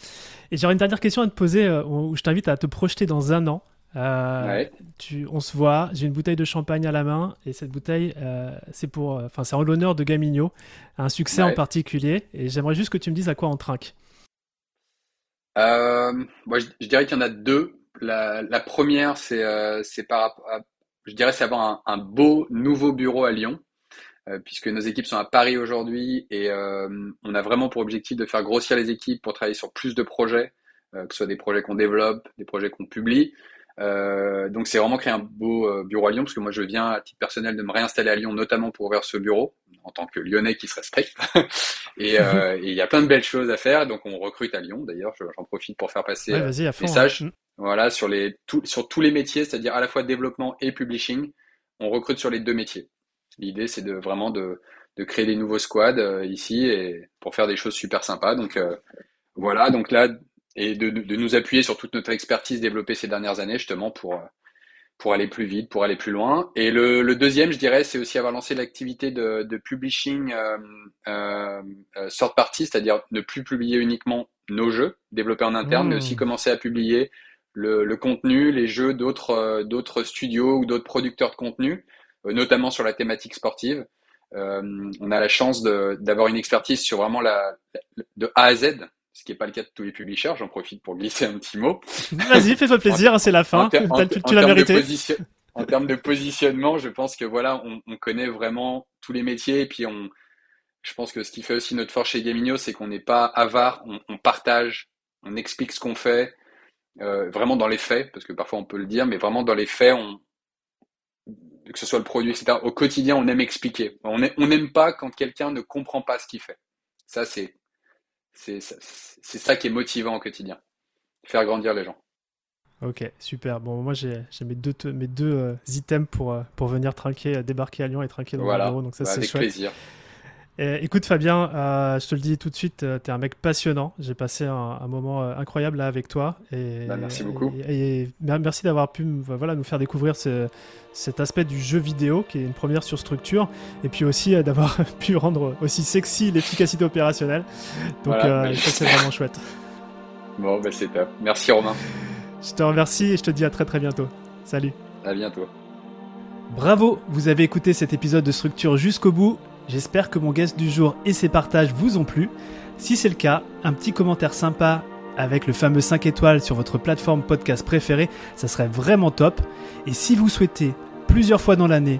Et j'aurais une dernière question à te poser euh, où je t'invite à te projeter dans un an. Euh, tu, on se voit, j'ai une bouteille de champagne à la main et cette bouteille, euh, c'est pour, enfin, c'est en l'honneur de Gamigno, un succès en particulier. Et j'aimerais juste que tu me dises à quoi on trinque. Moi, je, dirais qu'il y en a deux. La, première, c'est, c'est par, je dirais, c'est avoir un, beau nouveau bureau à Lyon. puisque nos équipes sont à Paris aujourd'hui et on a vraiment pour objectif de faire grossir les équipes pour travailler sur plus de projets, que ce soit des projets qu'on développe, des projets qu'on publie. Euh, donc c'est vraiment créer un beau euh, bureau à Lyon, parce que moi je viens à titre personnel de me réinstaller à Lyon, notamment pour ouvrir ce bureau, en tant que Lyonnais qui se respecte. Euh, et il y a plein de belles choses à faire, donc on recrute à Lyon. D'ailleurs, j'en profite pour faire passer un message. Hein. Voilà, sur, les, sur tous les métiers, c'est-à-dire à la fois développement et publishing, on recrute sur les deux métiers. L'idée, c'est de vraiment de, de, créer des nouveaux squads ici et pour faire des choses super sympas. Donc voilà, donc là, et de, de, nous appuyer sur toute notre expertise développée ces dernières années justement pour, pour aller plus vite, pour aller plus loin. Et le, le deuxième, je dirais, c'est aussi avoir lancé l'activité de, de publishing euh, euh, euh sort party, c'est-à-dire ne plus publier uniquement nos jeux développés en interne, mais aussi mmh. commencer à publier le, le contenu, les jeux d'autres euh, d'autres studios ou d'autres producteurs de contenu, euh, notamment sur la thématique sportive. Euh, on a la chance d'avoir une expertise sur vraiment la, de A à Z, ce qui n'est pas le cas de tous les publishers. J'en profite pour glisser un petit mot. Vas-y, fais-toi plaisir, hein, c'est la fin. tu, l'as mérité. En termes de positionnement, je pense que voilà, on, connaît vraiment tous les métiers et puis on, je pense que ce qui fait aussi notre force chez Gamino, c'est qu'on n'est pas avare, on, partage, on explique ce qu'on fait, euh, vraiment dans les faits, parce que parfois on peut le dire, mais vraiment dans les faits, on, que ce soit le produit, etc. Au quotidien, on aime expliquer. On n'aime pas quand quelqu'un ne comprend pas ce qu'il fait. Ça, c'est c'est ça qui est motivant au quotidien. Faire grandir les gens. Ok, super. Bon, moi j'ai mes deux, mes deux euh, items pour, euh, pour venir trinquer, euh, débarquer à Lyon et trinquer dans voilà. le bureau. Donc ça, bah, c'est chouette. plaisir. Écoute Fabien, je te le dis tout de suite, tu es un mec passionnant. J'ai passé un, moment incroyable là avec toi. Et, bah, merci beaucoup. Et, merci d'avoir pu voilà, nous faire découvrir ce, cet aspect du jeu vidéo qui est une première sur structure. Et puis aussi d'avoir pu rendre aussi sexy l'efficacité opérationnelle. Donc ça c'est vraiment chouette. Bon, bah, c'est top. Merci Romain. Je te remercie et je te dis à très très bientôt. Salut. À bientôt. Bravo, vous avez écouté cet épisode de Structure jusqu'au bout. J'espère que mon guest du jour et ses partages vous ont plu. Si c'est le cas, un petit commentaire sympa avec le fameux 5 étoiles sur votre plateforme podcast préférée, ça serait vraiment top. Et si vous souhaitez plusieurs fois dans l'année